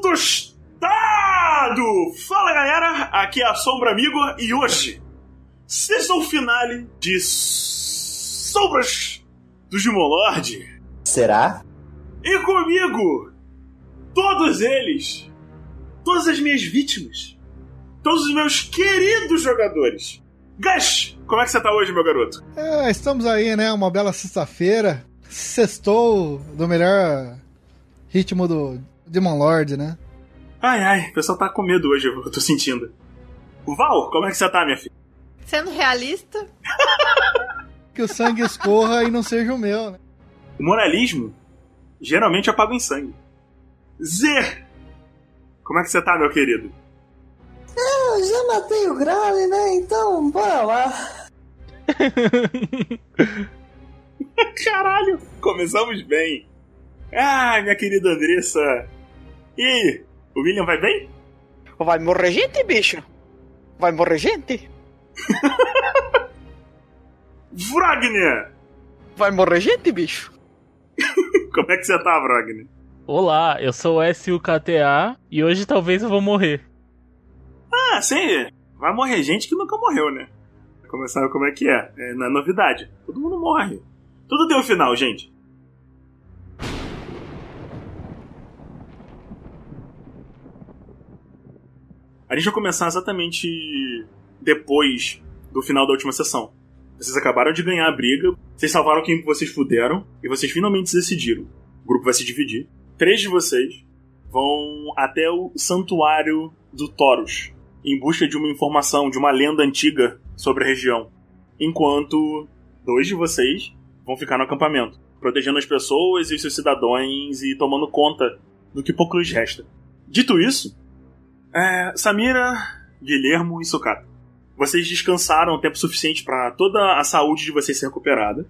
Tostado! Fala galera, aqui é a Sombra Amigo e hoje, season finale de Sombras do Gimolord. Será? E comigo, todos eles, todas as minhas vítimas, todos os meus queridos jogadores. Gash, como é que você tá hoje, meu garoto? É, estamos aí, né? Uma bela sexta-feira. Sextou do melhor ritmo do Demon Lord, né? Ai, ai, o pessoal tá com medo hoje, eu tô sentindo. Val, como é que você tá, minha filha? Sendo realista, Que o sangue escorra e não seja o meu, né? O moralismo geralmente apaga em sangue. Z, como é que você tá, meu querido? Eu já matei o Grale, né? Então, bora lá. Caralho, começamos bem. Ah, minha querida Andressa. E aí, o William vai bem? Vai morrer gente, bicho? Vai morrer gente? Wagner! Vai morrer gente, bicho? Como é que você tá, Wagner? Olá, eu sou o SUKTA e hoje talvez eu vou morrer. Ah, sim, vai morrer gente que nunca morreu, né? Como sabe como é que é? é? Não é novidade. Todo mundo morre. Tudo tem um final, gente. A gente vai começar exatamente depois do final da última sessão. Vocês acabaram de ganhar a briga, vocês salvaram quem vocês puderam e vocês finalmente decidiram. O grupo vai se dividir. Três de vocês vão até o santuário do Taurus em busca de uma informação, de uma lenda antiga sobre a região. Enquanto dois de vocês vão ficar no acampamento, protegendo as pessoas e os seus cidadãos e tomando conta do que pouco lhes resta. Dito isso, é, Samira, Guilhermo e Sucata. Vocês descansaram o tempo suficiente para toda a saúde de vocês ser recuperada.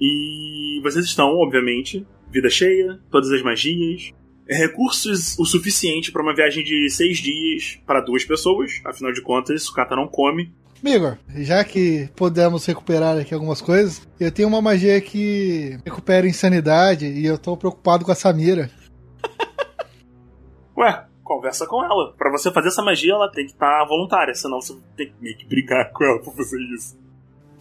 E vocês estão, obviamente, vida cheia, todas as magias, recursos o suficiente para uma viagem de seis dias para duas pessoas. Afinal de contas, Sucata não come. Igor, já que podemos recuperar aqui algumas coisas, eu tenho uma magia que recupera insanidade e eu tô preocupado com a Samira. Ué, conversa com ela. Para você fazer essa magia, ela tem que estar voluntária, senão você tem que meio que brigar com ela pra fazer isso.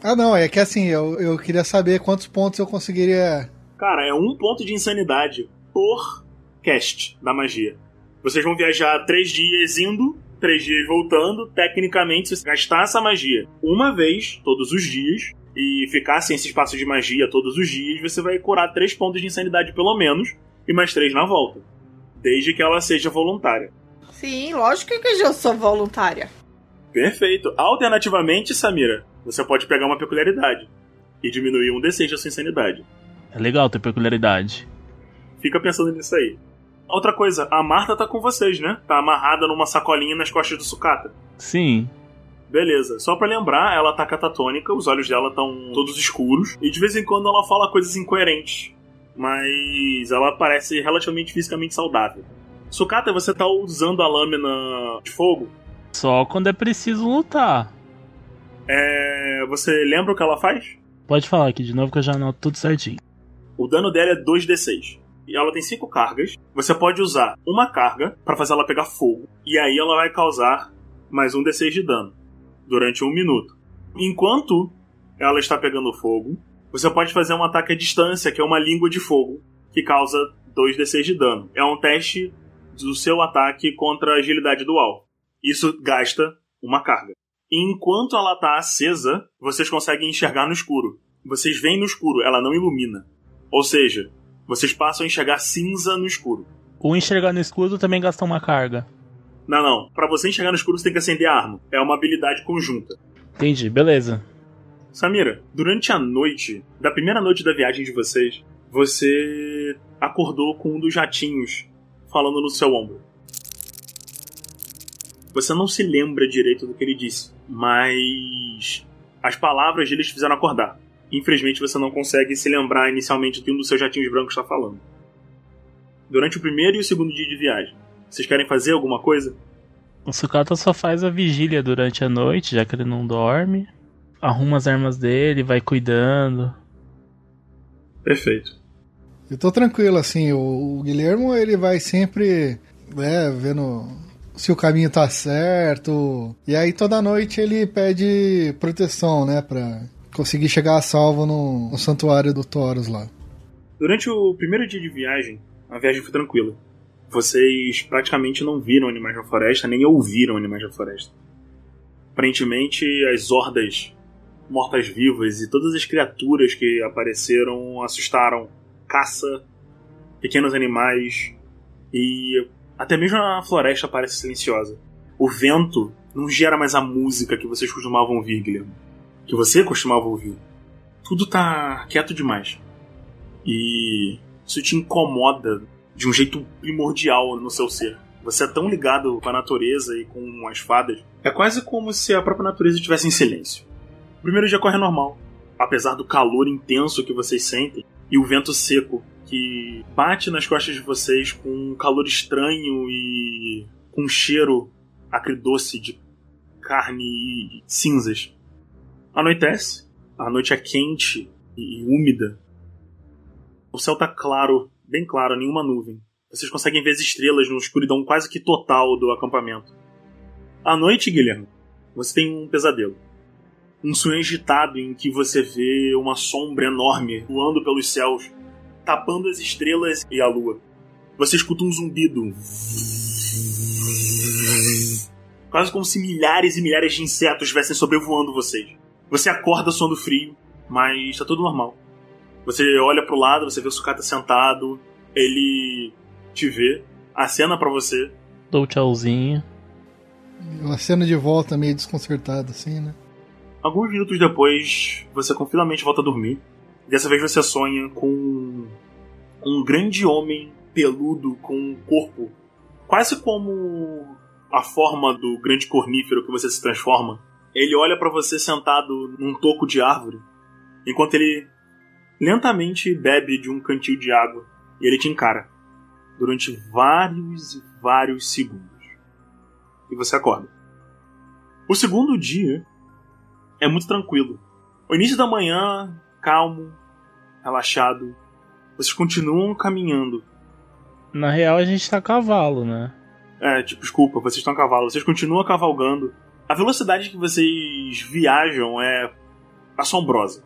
Ah, não, é que assim, eu, eu queria saber quantos pontos eu conseguiria. Cara, é um ponto de insanidade por cast da magia. Vocês vão viajar três dias indo, três dias voltando. Tecnicamente, se você gastar essa magia uma vez, todos os dias, e ficar sem esse espaço de magia todos os dias, você vai curar três pontos de insanidade pelo menos, e mais três na volta. Desde que ela seja voluntária. sim, lógico que eu sou voluntária. Perfeito. Alternativamente, Samira, você pode pegar uma peculiaridade e diminuir um D6 da sua insanidade. É legal ter peculiaridade. Fica pensando nisso aí. Outra coisa, a Marta tá com vocês, né? Tá amarrada numa sacolinha nas costas do sucata. Sim. Beleza, só pra lembrar, ela tá catatônica, os olhos dela estão todos escuros, e de vez em quando ela fala coisas incoerentes. Mas ela parece relativamente fisicamente saudável. Sucata, você tá usando a lâmina de fogo? Só quando é preciso lutar. É. Você lembra o que ela faz? Pode falar aqui de novo que eu já anoto tudo certinho. O dano dela é 2d6. E ela tem 5 cargas. Você pode usar uma carga para fazer ela pegar fogo. E aí ela vai causar mais um d6 de dano. Durante um minuto. Enquanto ela está pegando fogo, você pode fazer um ataque à distância, que é uma língua de fogo, que causa 2d6 de dano. É um teste do seu ataque contra a agilidade dual. Isso gasta uma carga. Enquanto ela está acesa, vocês conseguem enxergar no escuro. Vocês veem no escuro, ela não ilumina. Ou seja, vocês passam a enxergar cinza no escuro. O enxergar no escuro também gasta uma carga. Não, não. Para você enxergar no escuro, você tem que acender a arma. É uma habilidade conjunta. Entendi, beleza. Samira, durante a noite, da primeira noite da viagem de vocês, você acordou com um dos jatinhos falando no seu ombro. Você não se lembra direito do que ele disse, mas as palavras dele te fizeram acordar. Infelizmente você não consegue se lembrar inicialmente do que um dos seus jatinhos brancos está falando. Durante o primeiro e o segundo dia de viagem, vocês querem fazer alguma coisa? O Sukata só faz a vigília durante a noite, já que ele não dorme. Arruma as armas dele, vai cuidando. Perfeito. Eu tô tranquilo, assim, o, o Guilhermo ele vai sempre, né, vendo se o caminho tá certo. E aí toda noite ele pede proteção, né, pra conseguir chegar a salvo no, no santuário do Taurus lá. Durante o primeiro dia de viagem, a viagem foi tranquila. Vocês praticamente não viram animais na floresta, nem ouviram animais na floresta. Aparentemente, as hordas mortas-vivas e todas as criaturas que apareceram assustaram caça, pequenos animais e até mesmo a floresta parece silenciosa. O vento não gera mais a música que vocês costumavam ouvir, Guilherme. Que você costumava ouvir. Tudo tá quieto demais. E isso te incomoda de um jeito primordial no seu ser. Você é tão ligado com a natureza e com as fadas. É quase como se a própria natureza estivesse em silêncio. O primeiro dia corre normal. Apesar do calor intenso que vocês sentem e o vento seco que bate nas costas de vocês com um calor estranho e com um cheiro acridoce de carne e cinzas. Anoitece, a noite é quente e úmida. O céu tá claro, bem claro, nenhuma nuvem. Vocês conseguem ver as estrelas no escuridão quase que total do acampamento. À noite, Guilherme, você tem um pesadelo um sonho agitado em que você vê uma sombra enorme voando pelos céus, tapando as estrelas e a lua. Você escuta um zumbido. Quase como se milhares e milhares de insetos estivessem sobrevoando vocês. Você acorda suando frio, mas está tudo normal. Você olha pro lado, você vê o Sukata sentado, ele te vê, acena para você. Dou tchauzinho. Uma cena de volta meio desconcertada, assim, né? Alguns minutos depois, você finalmente volta a dormir. Dessa vez você sonha com um grande homem peludo com um corpo quase como a forma do grande cornífero que você se transforma. Ele olha para você sentado num toco de árvore, enquanto ele lentamente bebe de um cantil de água e ele te encara durante vários e vários segundos. E você acorda. O segundo dia é muito tranquilo. O início da manhã, calmo, relaxado. Vocês continuam caminhando. Na real, a gente tá a cavalo, né? É, tipo, desculpa, vocês estão a cavalo. Vocês continuam cavalgando. A velocidade que vocês viajam é assombrosa.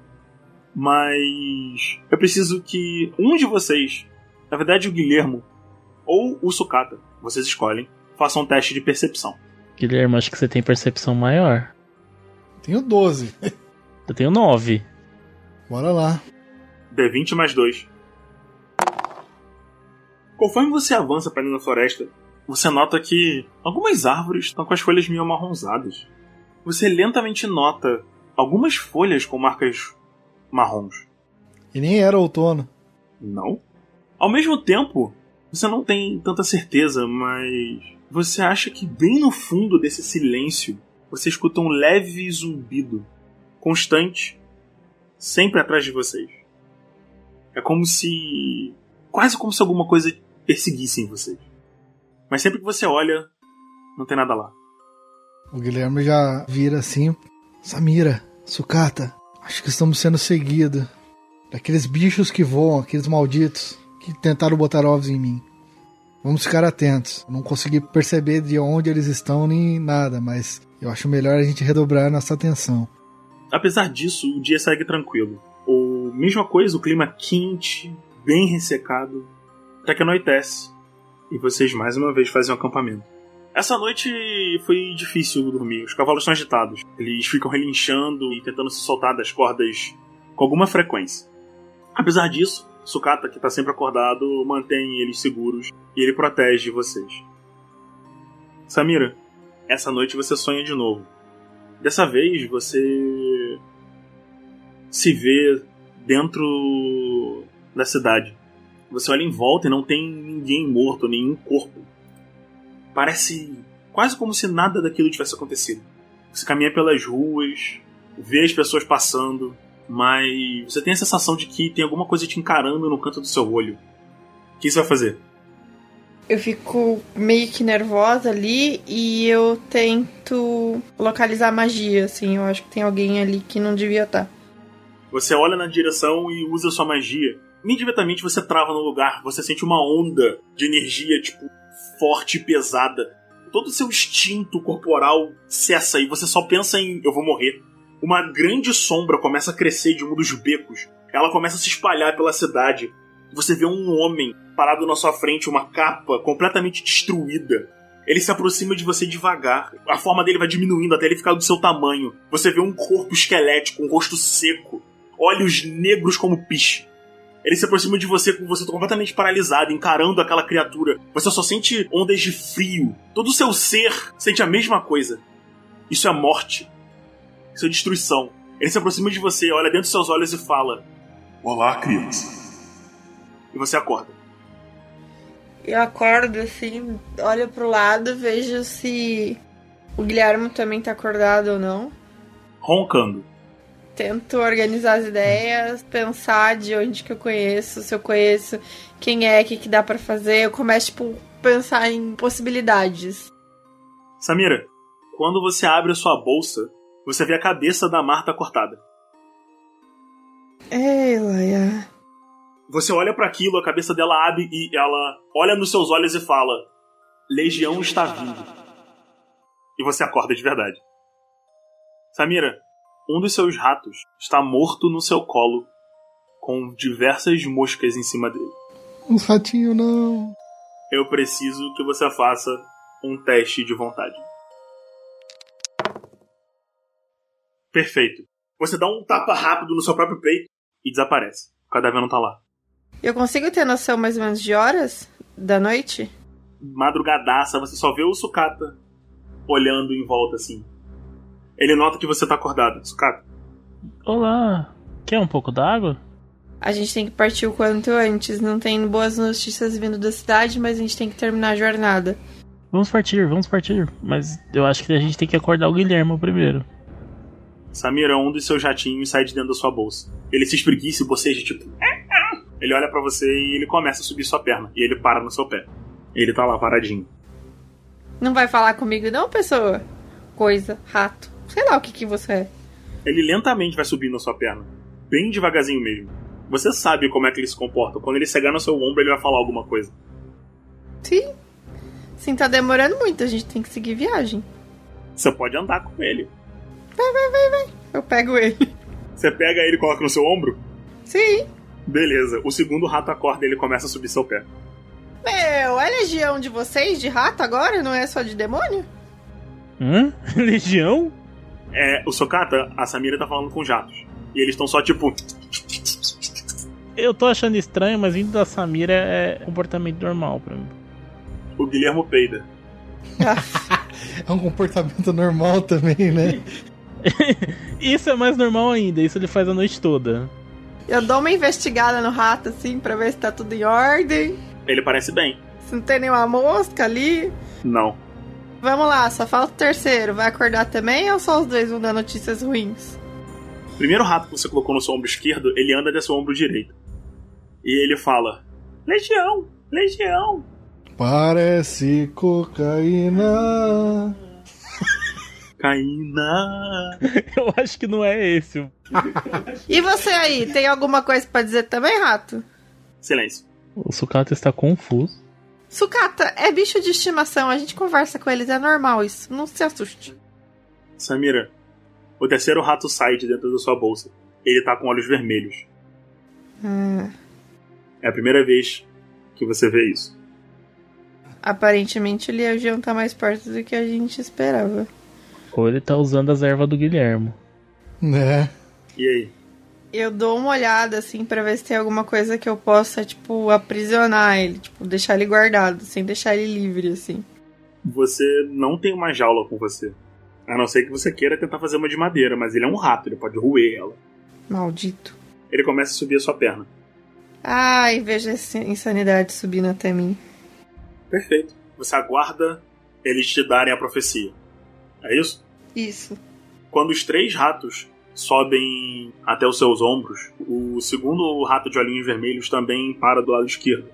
Mas eu preciso que um de vocês, na verdade o Guilhermo ou o Sucata, vocês escolhem, façam um teste de percepção. Guilherme, acho que você tem percepção maior. Tenho 12. Eu tenho 9. Bora lá. D20 mais 2. Conforme você avança para dentro da floresta, você nota que algumas árvores estão com as folhas meio amarronzadas. Você lentamente nota algumas folhas com marcas marrons. E nem era outono. Não. Ao mesmo tempo, você não tem tanta certeza, mas você acha que bem no fundo desse silêncio você escuta um leve zumbido, constante, sempre atrás de vocês. É como se. quase como se alguma coisa perseguisse vocês. Mas sempre que você olha, não tem nada lá. O Guilherme já vira assim: Samira, sucata, acho que estamos sendo seguidos. Daqueles bichos que voam, aqueles malditos que tentaram botar ovos em mim. Vamos ficar atentos. Não consegui perceber de onde eles estão nem nada, mas eu acho melhor a gente redobrar nossa atenção. Apesar disso, o dia segue tranquilo. O mesma coisa, o clima quente, bem ressecado, até que anoitece e vocês mais uma vez fazem um acampamento. Essa noite foi difícil dormir. Os cavalos estão agitados. Eles ficam relinchando e tentando se soltar das cordas com alguma frequência. Apesar disso, Sukata, que está sempre acordado, mantém eles seguros e ele protege vocês. Samira, essa noite você sonha de novo. Dessa vez você se vê dentro da cidade. Você olha em volta e não tem ninguém morto, nenhum corpo. Parece quase como se nada daquilo tivesse acontecido. Você caminha pelas ruas, vê as pessoas passando, mas você tem a sensação de que tem alguma coisa te encarando no canto do seu olho. O que você vai fazer? Eu fico meio que nervosa ali e eu tento localizar magia, assim. Eu acho que tem alguém ali que não devia estar. Você olha na direção e usa sua magia. Imediatamente você trava no lugar, você sente uma onda de energia, tipo, forte e pesada. Todo o seu instinto corporal cessa e você só pensa em eu vou morrer. Uma grande sombra começa a crescer de um dos becos. Ela começa a se espalhar pela cidade. Você vê um homem parado na sua frente, uma capa completamente destruída. Ele se aproxima de você devagar. A forma dele vai diminuindo até ele ficar do seu tamanho. Você vê um corpo esquelético, um rosto seco, olhos negros como piche. Ele se aproxima de você com você completamente paralisado, encarando aquela criatura. Você só sente ondas de frio. Todo o seu ser sente a mesma coisa. Isso é morte. É destruição. Ele se aproxima de você, olha dentro dos seus olhos e fala: Olá, criança. E você acorda. Eu acordo assim, olho pro lado, vejo se o Guilherme também tá acordado ou não. Roncando. Tento organizar as ideias, pensar de onde que eu conheço, se eu conheço quem é, o que, que dá para fazer. Eu começo, tipo, pensar em possibilidades. Samira, quando você abre a sua bolsa, você vê a cabeça da Marta cortada. Ei, Laia. Você olha para aquilo, a cabeça dela abre e ela olha nos seus olhos e fala: Legião está vindo. E você acorda de verdade. Samira, um dos seus ratos está morto no seu colo, com diversas moscas em cima dele. Uns ratinhos não. Eu preciso que você faça um teste de vontade. Perfeito. Você dá um tapa rápido no seu próprio peito e desaparece. O cadáver não tá lá. Eu consigo ter noção mais ou menos de horas da noite? Madrugadaça, você só vê o sucata olhando em volta assim. Ele nota que você tá acordado, sucata. Olá, quer um pouco d'água? A gente tem que partir o quanto antes. Não tem boas notícias vindo da cidade, mas a gente tem que terminar a jornada. Vamos partir, vamos partir. Mas eu acho que a gente tem que acordar o Guilherme primeiro. Samira, um dos seus jatinhos sai de dentro da sua bolsa. Ele se espreguiça e boceja, tipo. Ele olha para você e ele começa a subir sua perna. E ele para no seu pé. Ele tá lá paradinho. Não vai falar comigo, não, pessoa? Coisa, rato. Sei lá o que, que você é. Ele lentamente vai subir na sua perna. Bem devagarzinho mesmo. Você sabe como é que ele se comporta. Quando ele chegar no seu ombro, ele vai falar alguma coisa. Sim. Sim, tá demorando muito. A gente tem que seguir viagem. Você pode andar com ele. Vai, vai, vai, vai. Eu pego ele. Você pega ele e coloca no seu ombro? Sim. Beleza. O segundo rato acorda e ele começa a subir seu pé. Meu, é legião de vocês de rato agora? Não é só de demônio? Hã? Legião? É, o Sokata, a Samira tá falando com jatos. E eles estão só tipo. Eu tô achando estranho, mas vindo da Samira é comportamento normal pra mim. O Guilhermo peida. É um comportamento normal também, né? Isso é mais normal ainda, isso ele faz a noite toda. Eu dou uma investigada no rato, assim, pra ver se tá tudo em ordem. Ele parece bem. Se não tem nenhuma mosca ali. Não. Vamos lá, só falta o terceiro. Vai acordar também ou só os dois vão dar notícias ruins? O primeiro rato que você colocou no seu ombro esquerdo, ele anda desse ombro direito. E ele fala: Legião! Legião! Parece cocaína. Caína! Eu acho que não é esse. E você aí, tem alguma coisa pra dizer também, rato? Silêncio. O sucata está confuso. Sucata, é bicho de estimação, a gente conversa com eles, é normal isso, não se assuste. Samira, o terceiro rato sai de dentro da sua bolsa. Ele tá com olhos vermelhos. Hum, É a primeira vez que você vê isso. aparentemente o Legião tá mais perto do que a gente esperava. Ou ele tá usando as ervas do Guilhermo. Né? E aí? Eu dou uma olhada, assim, pra ver se tem alguma coisa que eu possa, tipo, aprisionar ele, tipo, deixar ele guardado, sem deixar ele livre, assim. Você não tem uma jaula com você. A não ser que você queira tentar fazer uma de madeira, mas ele é um rato, ele pode roer ela. Maldito. Ele começa a subir a sua perna. Ai, veja essa insanidade subindo até mim. Perfeito. Você aguarda eles te darem a profecia. É isso? Isso. Quando os três ratos sobem até os seus ombros, o segundo rato de olhinhos vermelhos também para do lado esquerdo.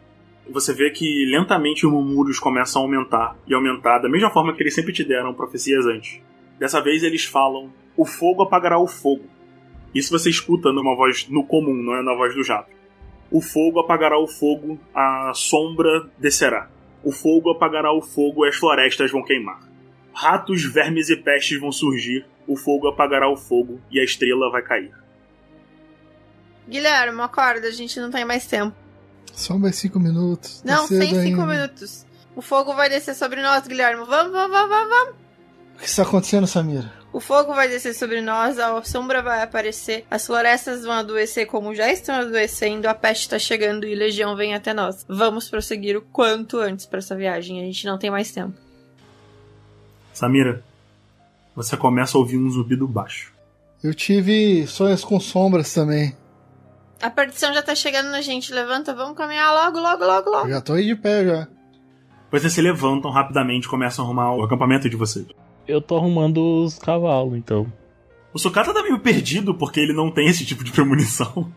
Você vê que lentamente os murmúrios começam a aumentar e aumentar da mesma forma que eles sempre te deram profecias antes. Dessa vez eles falam: O fogo apagará o fogo. Isso você escuta numa voz no comum, não é na voz do jato. O fogo apagará o fogo, a sombra descerá. O fogo apagará o fogo e as florestas vão queimar. Ratos, vermes e pestes vão surgir, o fogo apagará o fogo e a estrela vai cair. Guilherme, acorda, a gente não tem mais tempo. Só mais cinco minutos. tá Não, sem cinco ainda. minutos. O fogo vai descer sobre nós, Guilherme. Vamos, vamos, vamos, vamos, vamos. O que está acontecendo, Samira? O fogo vai descer sobre nós, a sombra vai aparecer, as florestas vão adoecer como já estão adoecendo, a peste está chegando e legião vem até nós. Vamos prosseguir o quanto antes para essa viagem, a gente não tem mais tempo. Samira, você começa a ouvir um zumbido baixo. Eu tive sonhos com sombras também. A perdição já tá chegando na gente, levanta, vamos caminhar logo, logo, logo, logo. Eu já tô aí de pé já. Vocês se levantam rapidamente e começam a arrumar o acampamento de vocês. Eu tô arrumando os cavalos, então. O Sukata tá meio perdido porque ele não tem esse tipo de premonição.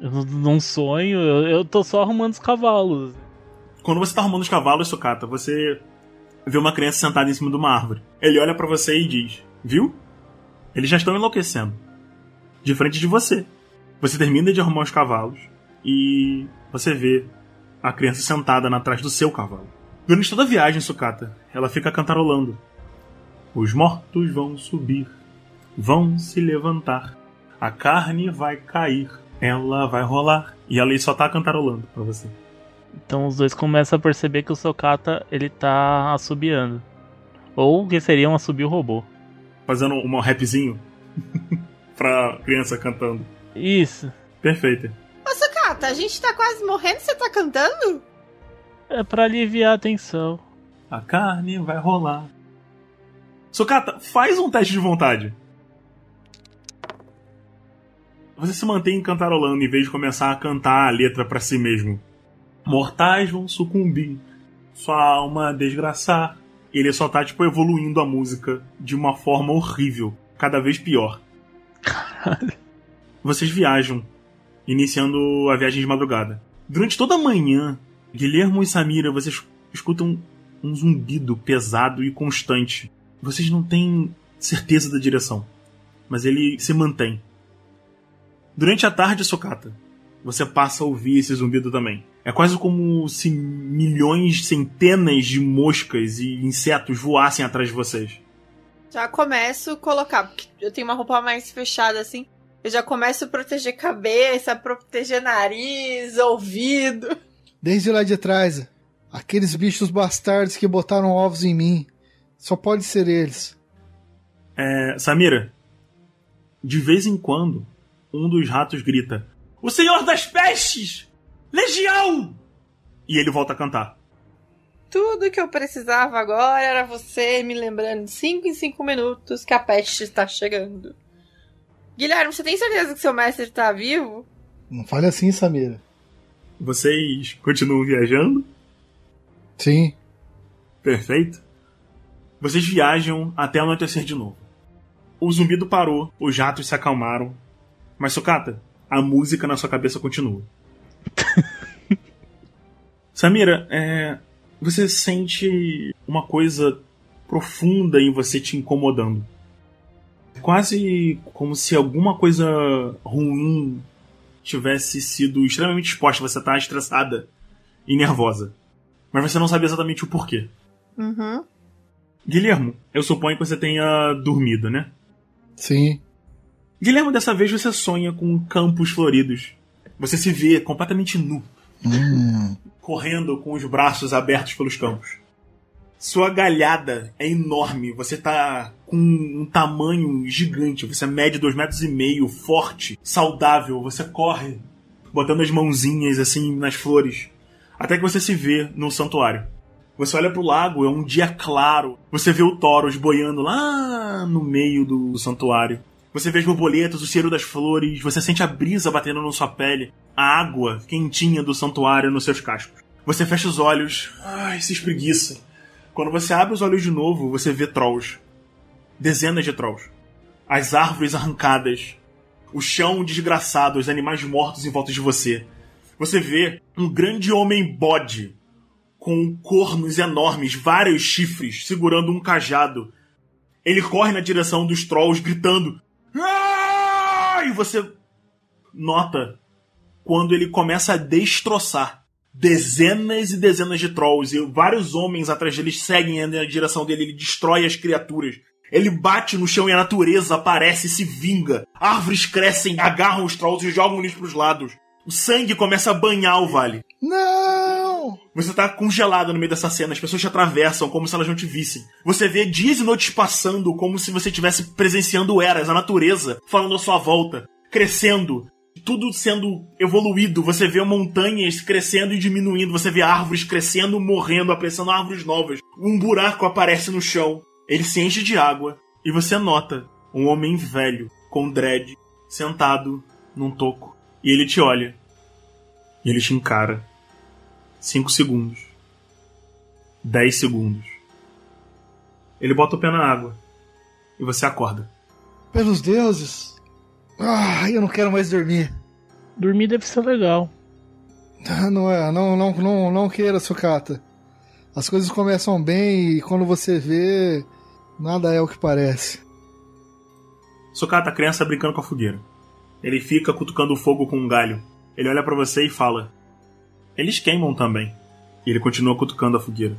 Eu não- sonho, eu, eu tô só arrumando os cavalos. Quando você tá arrumando os cavalos, Sukata, você vê uma criança sentada em cima de uma árvore. Ele olha pra você e diz: Viu? Eles já estão enlouquecendo. De frente de você. Você termina de arrumar os cavalos e você vê a criança sentada na trás do seu cavalo. Durante toda a viagem, Sukata, ela fica cantarolando. Os mortos vão subir, vão se levantar, a carne vai cair, ela vai rolar. E ela só tá cantarolando pra você. Então os dois começam a perceber que o Sokata ele tá assobiando. Ou que seria um assobio robô. Fazendo um rapzinho pra criança cantando. Isso. Perfeito. Ô, Sukata, a gente tá quase morrendo, você tá cantando? É pra aliviar a tensão. A carne vai rolar. Sukata, faz um teste de vontade. Você se mantém cantarolando em vez de começar a cantar a letra pra si mesmo. Mortais vão sucumbir, sua alma desgraçar. Ele só tá, tipo, evoluindo a música de uma forma horrível, cada vez pior. Vocês viajam, iniciando a viagem de madrugada. Durante toda a manhã, Guilhermo e Samira, vocês escutam um zumbido pesado e constante. Vocês não têm certeza da direção, mas ele se mantém. Durante a tarde, Sokata, você passa a ouvir esse zumbido também. É quase como se milhões, centenas de moscas e insetos voassem atrás de vocês. Já começo a colocar, porque eu tenho uma roupa mais fechada assim. Eu já começo a proteger cabeça, a proteger nariz, ouvido. Desde lá de trás, aqueles bichos bastardos que botaram ovos em mim. Só pode ser eles. É, Samira, de vez em quando, um dos ratos grita: O Senhor das Pestes! Legião! E ele volta a cantar. Tudo que eu precisava agora era você me lembrando de 5 em 5 minutos que a peste está chegando. Guilherme, você tem certeza que seu mestre tá vivo? Não fale assim, Samira. Vocês continuam viajando? Sim. Perfeito. Vocês viajam até anoitecer de novo. O zumbido parou, os jatos se acalmaram. Mas, Sokata, a música na sua cabeça continua. Samira, é, você sente uma coisa profunda em você te incomodando. Quase como se alguma coisa ruim tivesse sido extremamente exposta. Você tá estressada e nervosa. Mas você não sabe exatamente o porquê. Uhum. Guilhermo, eu suponho que você tenha dormido, né? Sim. Guilhermo, dessa vez você sonha com campos floridos. Você se vê completamente nu, Correndo com os braços abertos pelos campos. Sua galhada é enorme, você tá com um tamanho gigante, você mede dois metros e meio, forte, saudável, você corre, botando as mãozinhas assim nas flores, até que você se vê no santuário. Você olha pro lago, é um dia claro. Você vê o Thoros boiando lá no meio do santuário. Você vê as borboletas, o cheiro das flores, você sente a brisa batendo na sua pele, a água quentinha do santuário nos seus cascos. Você fecha os olhos, ai, se espreguiça. Quando você abre os olhos de novo, você vê trolls. Dezenas de trolls. As árvores arrancadas. O chão desgraçado, os animais mortos em volta de você. Você vê um grande homem bode com cornos enormes, vários chifres, segurando um cajado. Ele corre na direção dos trolls, gritando. "Ah!" E você nota quando ele começa a destroçar dezenas e dezenas de trolls e vários homens atrás dele seguem na direção dele. Ele destrói as criaturas. Ele bate no chão e a natureza aparece e se vinga. Árvores crescem, agarram os trolls e jogam eles pros lados. O sangue começa a banhar o vale. Não! Você tá congelado no meio dessa cena, as pessoas te atravessam como se elas não te vissem. Você vê dias e noites passando como se você estivesse presenciando eras, a natureza falando à sua volta, crescendo, tudo sendo evoluído. Você vê montanhas crescendo e diminuindo, você vê árvores crescendo, morrendo, aparecendo árvores novas. Um buraco aparece no chão, ele se enche de água e você nota um homem velho com dread sentado num toco. E ele te olha. E ele te encara. Cinco segundos. Dez segundos. Ele bota o pé na água. E você acorda. Pelos deuses. Ah, eu não quero mais dormir. Dormir deve ser legal. Ah, Não é, não, não, não, não queira, sucata. As coisas começam bem e quando você vê, nada é o que parece. Socata, a criança brincando com a fogueira. Ele fica cutucando o fogo com um galho. Ele olha pra você e fala: Eles queimam também. E ele continua cutucando a fogueira.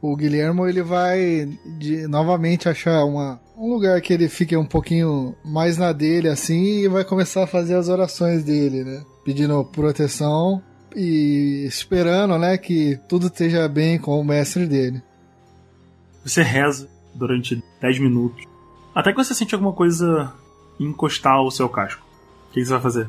O Guilhermo ele vai de- novamente achar uma, um lugar que ele fique um pouquinho mais na dele assim e vai começar a fazer as orações dele, né? Pedindo proteção e esperando, né, que tudo esteja bem com o mestre dele. Você reza durante 10 minutos. Até que você sente alguma coisa encostar o seu casco. O que você vai fazer?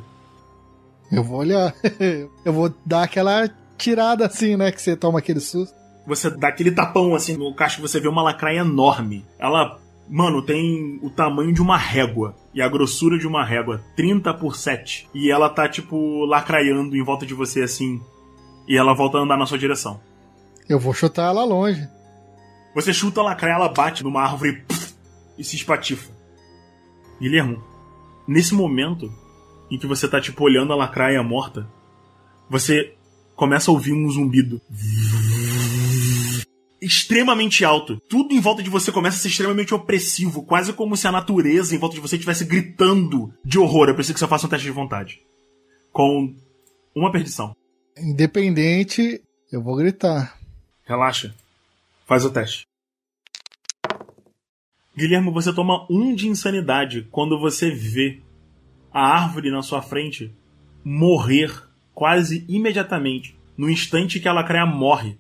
Eu vou olhar. Eu vou dar aquela tirada assim, né, que você toma aquele susto. Você dá aquele tapão assim no casco você vê uma lacraia enorme. Ela, mano, tem o tamanho de uma régua e a grossura de uma régua, 30 por 7. E ela tá tipo lacraiando em volta de você assim. E ela volta a andar na sua direção. Eu vou chutar ela longe. Você chuta a lacraia, ela bate numa árvore puf, e se espatifa. Guilhermo, nesse momento em que você tá tipo olhando a lacraia morta, você começa a ouvir um zumbido extremamente alto. Tudo em volta de você começa a ser extremamente opressivo, quase como se a natureza em volta de você estivesse gritando de horror. Eu preciso que você faça um teste de vontade. Com uma perdição. Independente, eu vou gritar. Relaxa. Faz o teste. Guilherme, você toma um de insanidade quando você vê a árvore na sua frente morrer quase imediatamente. No instante que a lacraia morre.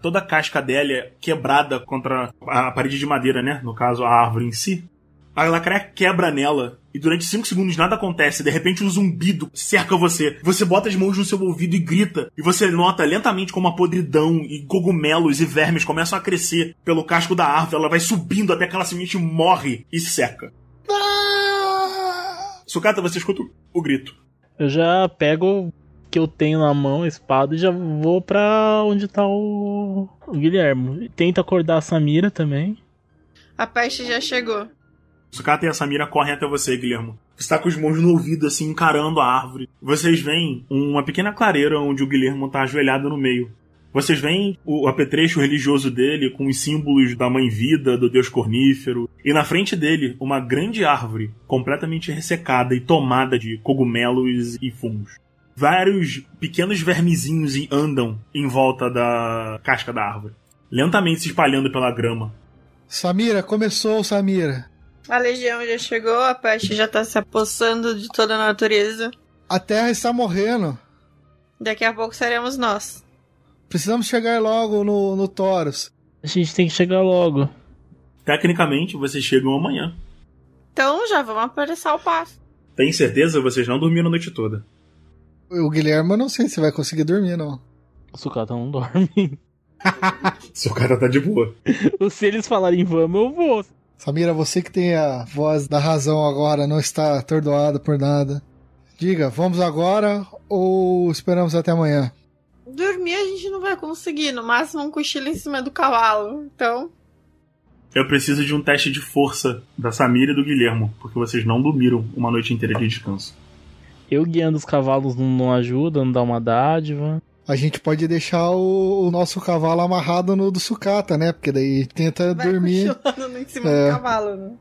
Toda a casca dela é quebrada contra a parede de madeira, né? No caso, a árvore em si. A lacraia quebra nela e durante 5 segundos nada acontece. De repente, um zumbido cerca você. Você bota as mãos no seu ouvido e grita. E você nota lentamente como a podridão e cogumelos e vermes começam a crescer pelo casco da árvore. Ela vai subindo até que ela simplesmente morre e seca. Sucata, você escuta o grito. Eu já pego o que eu tenho na mão, a espada, e já vou pra onde tá o, o Guilherme. Tento acordar a Samira também. A peste já chegou. Sucata e a Samira correm até você, Guilhermo. Você tá com as mãos no ouvido, assim, encarando a árvore. Vocês veem uma pequena clareira onde o Guilhermo tá ajoelhado no meio. Vocês veem o apetrecho religioso dele com os símbolos da mãe vida, do deus cornífero. E na frente dele, uma grande árvore, completamente ressecada e tomada de cogumelos e fungos. Vários pequenos vermezinhos andam em volta da casca da árvore, lentamente se espalhando pela grama. Samira, começou, Samira. A legião já chegou, a peste já tá se apossando de toda a natureza. A terra está morrendo. Daqui a pouco seremos nós. Precisamos chegar logo no, no Taurus. A gente tem que chegar logo. Tecnicamente, vocês chegam amanhã. Então já vamos apressar o passo. Tem certeza? Vocês não dormiram a noite toda. O Guilherme, eu não sei se vai conseguir dormir, não. O Sucata não dorme. Seu cara tá de boa. Se eles falarem vamos, eu vou. Samira, você que tem a voz da razão agora, não está atordoada por nada. Diga, vamos agora ou esperamos até amanhã? Dormir a gente não vai conseguir, no máximo um cochilo em cima do cavalo. Então, Eu preciso de um teste de força da Samira e do Guilhermo, porque vocês não dormiram uma noite inteira de descanso. Eu guiando os cavalos não, ajuda, não dá uma dádiva. A gente pode deixar o, o nosso cavalo amarrado no do sucata, né? Porque daí tenta vai dormir. em cima É. do cavalo, né?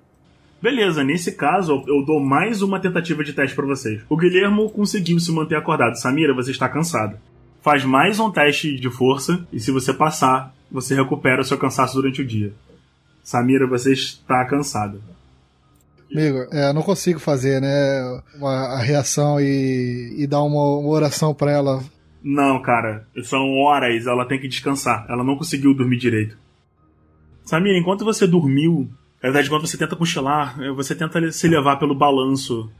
Beleza, nesse caso eu dou mais uma tentativa de teste pra vocês. O Guilhermo conseguiu se manter acordado. Samira, você está cansada. Faz mais um teste de força e se você passar, você recupera o seu cansaço durante o dia. Samira, você está cansada. Amigo, é, eu não consigo fazer, né? Uma, a reação e, e dar uma, uma oração pra ela. Não, cara, são horas, ela tem que descansar. Ela não conseguiu dormir direito. Samira, enquanto você dormiu, na verdade, enquanto você tenta cochilar, eh, você tenta se levar pelo balanço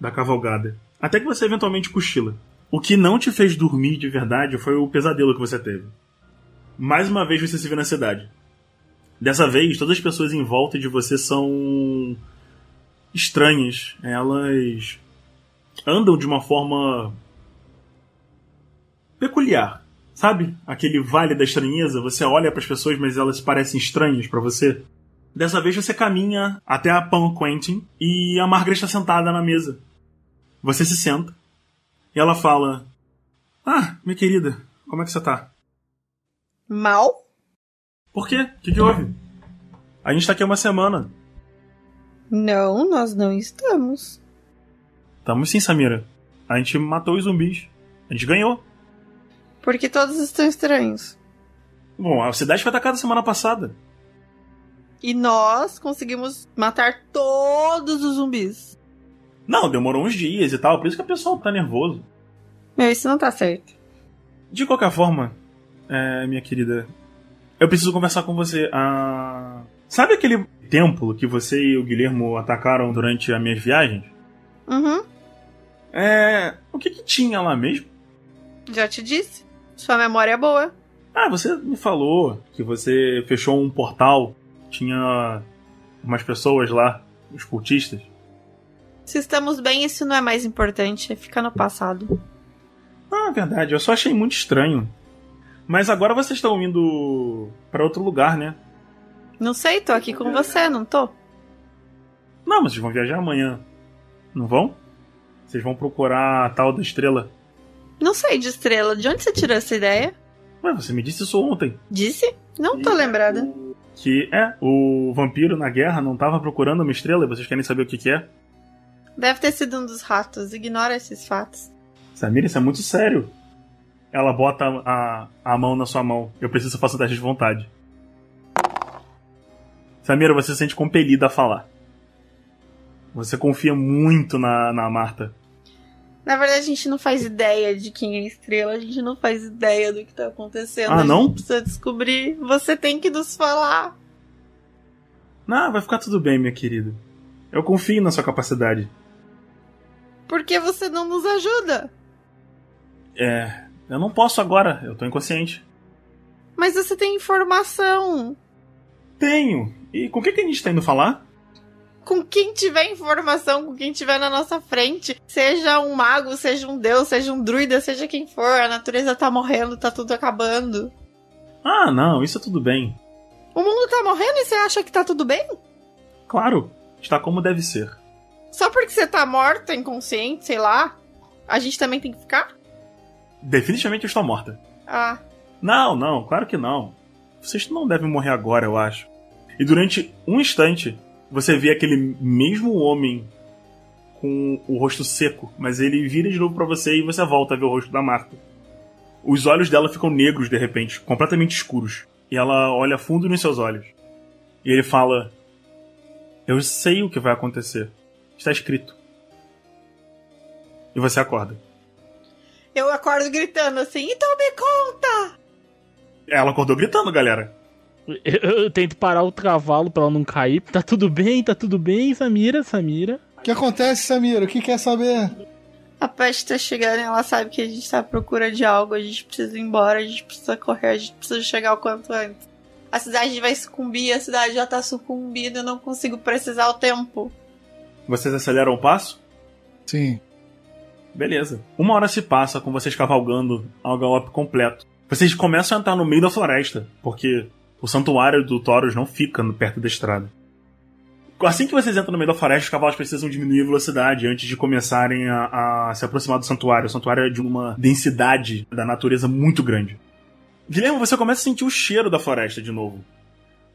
da cavalgada. Até que você eventualmente cochila. O que não te fez dormir de verdade foi o pesadelo que você teve. Mais uma vez você se vê na cidade. Dessa vez, todas as pessoas em volta de você são estranhas. Elas andam de uma forma peculiar. Sabe? Aquele vale da estranheza, você olha para as pessoas, mas elas parecem estranhas para você. Dessa vez você caminha até a Pan Quentin e a Margaret está sentada na mesa. Você se senta e ela fala: Ah, minha querida, como é que você tá? Mal? Por quê? O que, que houve? A gente tá aqui há uma semana. Não, nós não estamos. Tamo sim, Samira. A gente matou os zumbis. A gente ganhou. Porque todos estão estranhos. Bom, a cidade foi atacada semana passada. E nós conseguimos matar todos os zumbis. Não, demorou uns dias e tal, por isso que o pessoal tá nervoso. Meu, isso não tá certo. De qualquer forma, é, minha querida, eu preciso conversar com você. Ah, sabe aquele templo que você e o Guilhermo atacaram durante as minhas viagens? Uhum, É. O que que tinha lá mesmo? já te disse. Sua memória é boa. Ah, você me falou que você fechou um portal, tinha umas pessoas lá, os cultistas. Se estamos bem, isso não é mais importante. Fica no passado. Ah, verdade, eu só achei muito estranho. Mas agora vocês estão indo pra outro lugar, né? Não sei, tô aqui com você, não tô? Não, mas vocês vão viajar amanhã. Não vão? Vocês vão procurar a tal da estrela. Não sei de estrela. De onde você tirou essa ideia? Ué, você me disse isso ontem. Disse? Não tô lembrada. Que é, o vampiro na guerra não tava procurando uma estrela e vocês querem saber o que, que é? Deve ter sido um dos ratos. Ignora esses fatos. Samira, isso é muito sério. Ela bota a, a mão na sua mão. Eu preciso que faça um teste de vontade. Samira, você se sente compelida a falar. Você confia muito na, na Marta. Na verdade, a gente não faz ideia de quem é a estrela. A gente não faz ideia do que tá acontecendo. Ah, a não? gente precisa descobrir. Você tem que nos falar. Não, vai ficar tudo bem, minha querida. Eu confio na sua capacidade. Por que você não nos ajuda? É. Eu não posso agora, eu tô inconsciente. Mas você tem informação. Tenho. E com o que, que a gente tá indo falar? Com quem tiver informação, com quem tiver na nossa frente, seja um mago, seja um deus, seja um druida, seja quem for, a natureza tá morrendo, tá tudo acabando. Ah, não, isso é tudo bem. O mundo tá morrendo e você acha que tá tudo bem? Claro, está como deve ser. Só porque você tá morta, inconsciente, sei lá, a gente também tem que ficar? Definitivamente eu estou morta. Ah, Não, não, claro que não. Vocês não devem morrer agora, eu acho. E durante um instante, você vê aquele mesmo homem com o rosto seco, mas ele vira de novo pra você e você volta a ver o rosto da Marta. Os olhos dela ficam negros de repente, completamente escuros. E ela olha fundo nos seus olhos. E ele fala: Eu sei o que vai acontecer. Está escrito. E você acorda. eu acordo gritando assim, então me conta! Ela acordou gritando, galera. Eu, eu tento parar o cavalo pra ela não cair. Tá tudo bem, tá tudo bem, Samira, Samira. O que acontece, Samira? O que quer saber? A peste tá chegando e ela sabe que a gente tá à procura de algo, a gente precisa ir embora, a gente precisa correr, a gente precisa chegar o quanto antes. A cidade vai sucumbir, a cidade já tá sucumbindo, eu não consigo precisar o tempo. Vocês aceleram o passo? Sim. Beleza. Uma hora se passa com vocês cavalgando ao galope completo. Vocês começam a entrar no meio da floresta, porque o santuário do Taurus não fica perto da estrada. Assim que vocês entram no meio da floresta, os cavalos precisam diminuir a velocidade antes de começarem a, a se aproximar do santuário. O santuário é de uma densidade da natureza muito grande. Guilherme, você começa a sentir o cheiro da floresta de novo.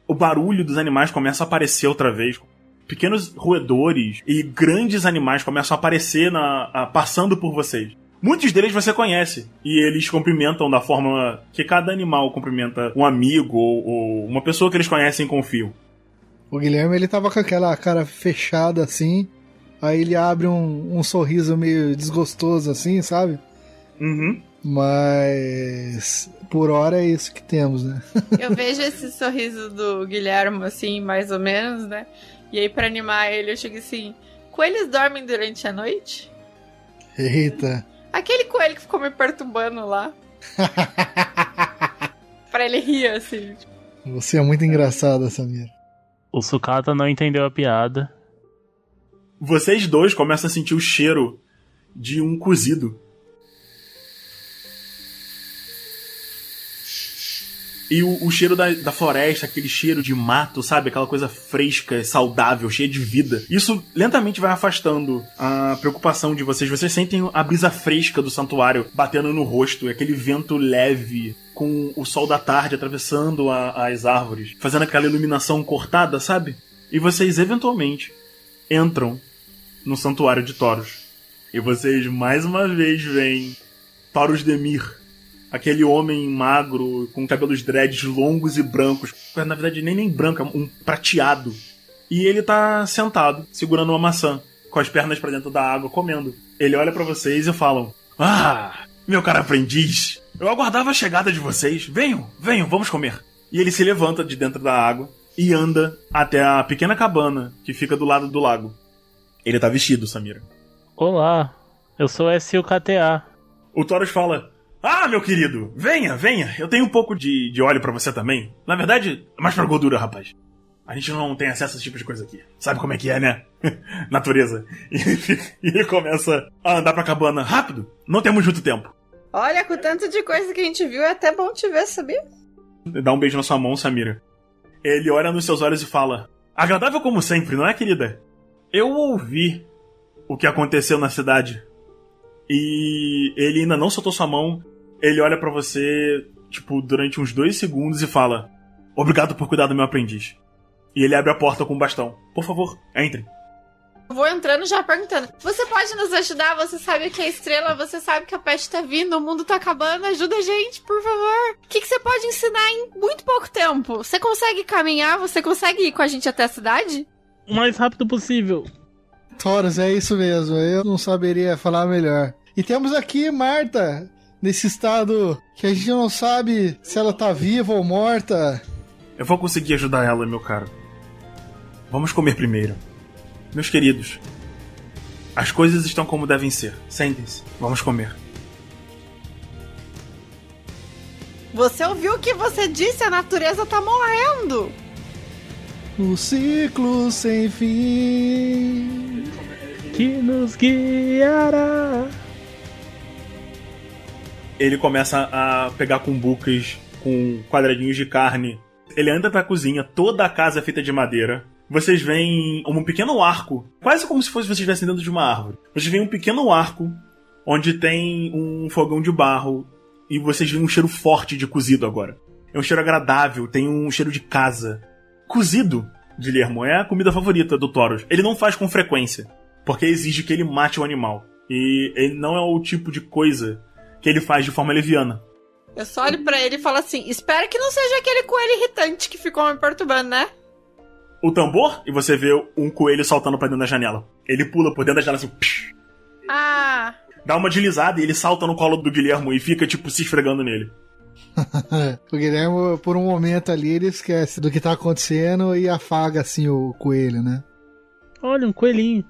O barulho dos animais começa a aparecer outra vez. Pequenos roedores e grandes animais começam a aparecer na, a- passando por vocês. Muitos deles você conhece. E eles cumprimentam da forma que cada animal cumprimenta um amigo ou, ou uma pessoa que eles conhecem e confiam. O Guilherme ele tava com aquela cara fechada assim. Aí ele abre um, um sorriso meio desgostoso assim, sabe? Uhum. Mas por hora é isso que temos, né? Eu vejo esse sorriso do Guilherme, assim, mais ou menos, né? E aí, pra animar ele, eu chego assim: Coelhos dormem durante a noite? Eita. Aquele coelho que ficou me perturbando lá. pra ele rir, assim. Você é muito engraçada, Samir. O Sukata não entendeu a piada. Vocês dois começam a sentir o cheiro de um cozido. E o, o cheiro da, da floresta, aquele cheiro de mato, sabe? Aquela coisa fresca, saudável, cheia de vida. Isso lentamente vai afastando a preocupação de vocês. Vocês sentem a brisa fresca do santuário batendo no rosto, aquele vento leve, com o sol da tarde atravessando a- as árvores, fazendo aquela iluminação cortada, sabe? E vocês eventualmente entram no santuário de Taurus. E vocês mais uma vez veem Taurus Demir, aquele homem magro com cabelos dreads longos e brancos, na verdade nem nem branco, é um prateado. E ele tá sentado, segurando uma maçã, com as pernas pra dentro da água, comendo. Ele olha pra vocês e falam: "Ah, meu caro aprendiz, eu aguardava a chegada de vocês. Venham, venham, vamos comer." E ele se levanta de dentro da água e anda até a pequena cabana que fica do lado do lago. Ele tá vestido, Samira. Olá, eu sou SUKTA. O Taurus fala: Ah, meu querido, venha, venha. Eu tenho um pouco de, de óleo pra você também. Na verdade, é mais pra gordura, rapaz. A gente não tem acesso a esse tipo de coisa aqui. Sabe como é que é, né? Natureza. E e ele começa a andar pra cabana rápido. Não temos muito tempo. Olha, com tanto de coisa que a gente viu, é até bom te ver, sabia? Dá um beijo na sua mão, Samira. Ele olha nos seus olhos e fala: Agradável como sempre, não é, querida? Eu ouvi o que aconteceu na cidade. E ele ainda não soltou sua mão. Ele olha pra você, tipo, durante uns dois segundos e fala: Obrigado por cuidar do meu aprendiz. E ele abre a porta com o bastão. Por favor, entre. Eu Vou entrando já perguntando. Você pode nos ajudar? Você sabe o que é estrela? Você sabe que a peste tá vindo? O mundo tá acabando? Ajuda a gente, por favor. O que, que você pode ensinar em muito pouco tempo? Você consegue caminhar? Você consegue ir com a gente até a cidade? O mais rápido possível. Taurus, é isso mesmo. Eu não saberia falar melhor. E temos aqui Marta, nesse estado que a gente não sabe se ela tá viva ou morta. Eu vou conseguir ajudar ela, meu caro. Vamos comer primeiro. Meus queridos, as coisas estão como devem ser. Sentem-se, vamos comer. Você ouviu o que você disse? A natureza tá morrendo. O ciclo sem fim. Que nos guiará. Ele começa a pegar cumbucas com quadradinhos de carne. Ele anda pra cozinha, toda a casa é feita de madeira. Vocês veem um pequeno arco, quase como se fosse vocês estivessem dentro de uma árvore. Vocês veem um pequeno arco onde tem um fogão de barro e vocês veem um cheiro forte de cozido agora. É um cheiro agradável, tem um cheiro de casa. Cozido, Guilhermo, é a comida favorita do Taurus. Ele não faz com frequência, porque exige que ele mate o animal. E ele não é o tipo de coisa que ele faz de forma leviana. Eu só olho pra ele e falo assim: espero que não seja aquele coelho irritante que ficou me perturbando, né? O tambor, e você vê um coelho saltando pra dentro da janela. Ele pula por dentro da janela assim, psh, Ah, dá uma deslizada e ele salta no colo do Guilhermo e fica, tipo, se esfregando nele. o Guilherme, por um momento ali, ele esquece do que tá acontecendo e afaga assim o coelho, né? Olha, um coelhinho.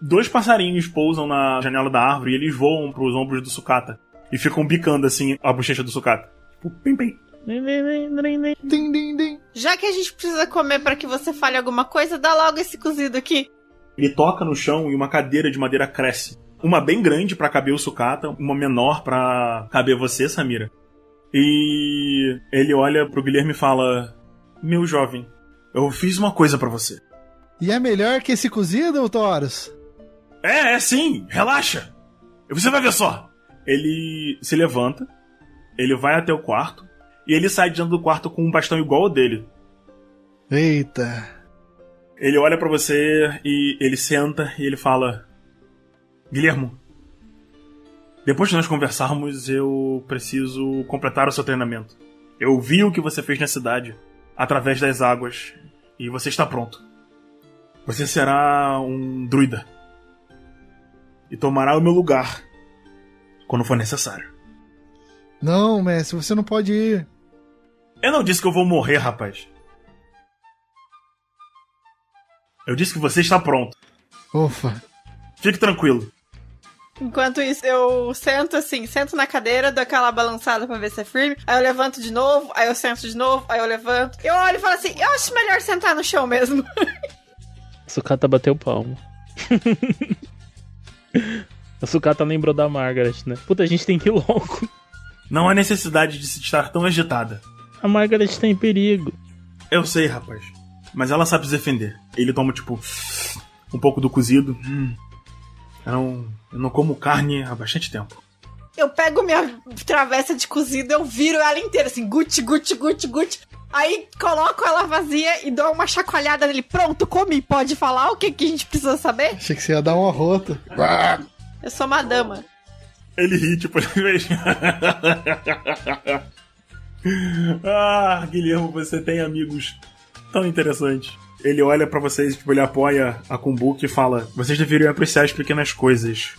Dois passarinhos pousam na janela da árvore e eles voam pros ombros do sucata. E ficam bicando, assim, a bochecha do sucata. Tipo, pim, pim. Din, din, din. já que a gente precisa comer pra que você fale alguma coisa, dá logo esse cozido aqui. Ele toca no chão e uma cadeira de madeira cresce. Uma bem grande pra caber o sucata, uma menor pra caber você, Samira. E ele olha pro Guilherme e fala: Meu jovem, eu fiz uma coisa pra você. E é melhor que esse cozido, Taurus? É, é sim, relaxa. Você vai ver só. Ele se levanta, ele vai até o quarto e ele sai de dentro do quarto com um bastão igual ao dele. Eita. Ele olha pra você e ele senta e ele fala: Guilhermo, depois de nós conversarmos, eu preciso completar o seu treinamento. Eu vi o que você fez na cidade, através das águas, e você está pronto. Você será um druida. E tomará o meu lugar quando for necessário. Não, mestre, você não pode ir. Eu não disse que eu vou morrer, rapaz. Eu disse que você está pronto. Ufa. Fique tranquilo. Enquanto isso, eu sento assim, sento na cadeira, dou aquela balançada pra ver se é firme. Aí eu levanto de novo, aí eu sento de novo, aí eu levanto. Eu olho e falo assim: eu acho melhor sentar no chão mesmo. Sucata bateu palmo. a sucata lembrou da Margaret, né? Puta, a gente tem que ir logo. Não há necessidade de se estar tão agitada. A Margaret tá em perigo. Eu sei, rapaz. Mas ela sabe se defender. Ele toma, tipo, um pouco do cozido. Hum. Eu, não, eu não como carne há bastante tempo. Eu pego minha travessa de cozido, eu viro ela inteira, assim, guti, guti, guti, guti. Aí coloco ela vazia e dou uma chacoalhada nele. Pronto, comi. Pode falar o que, que a gente precisa saber? Achei que você ia dar uma rota. Eu sou uma dama. Ele ri, tipo, ele fez. ah, Guilherme, você tem amigos tão interessantes. Ele olha pra vocês, tipo, ele apoia a Kumbuki e fala: Vocês deveriam apreciar as pequenas coisas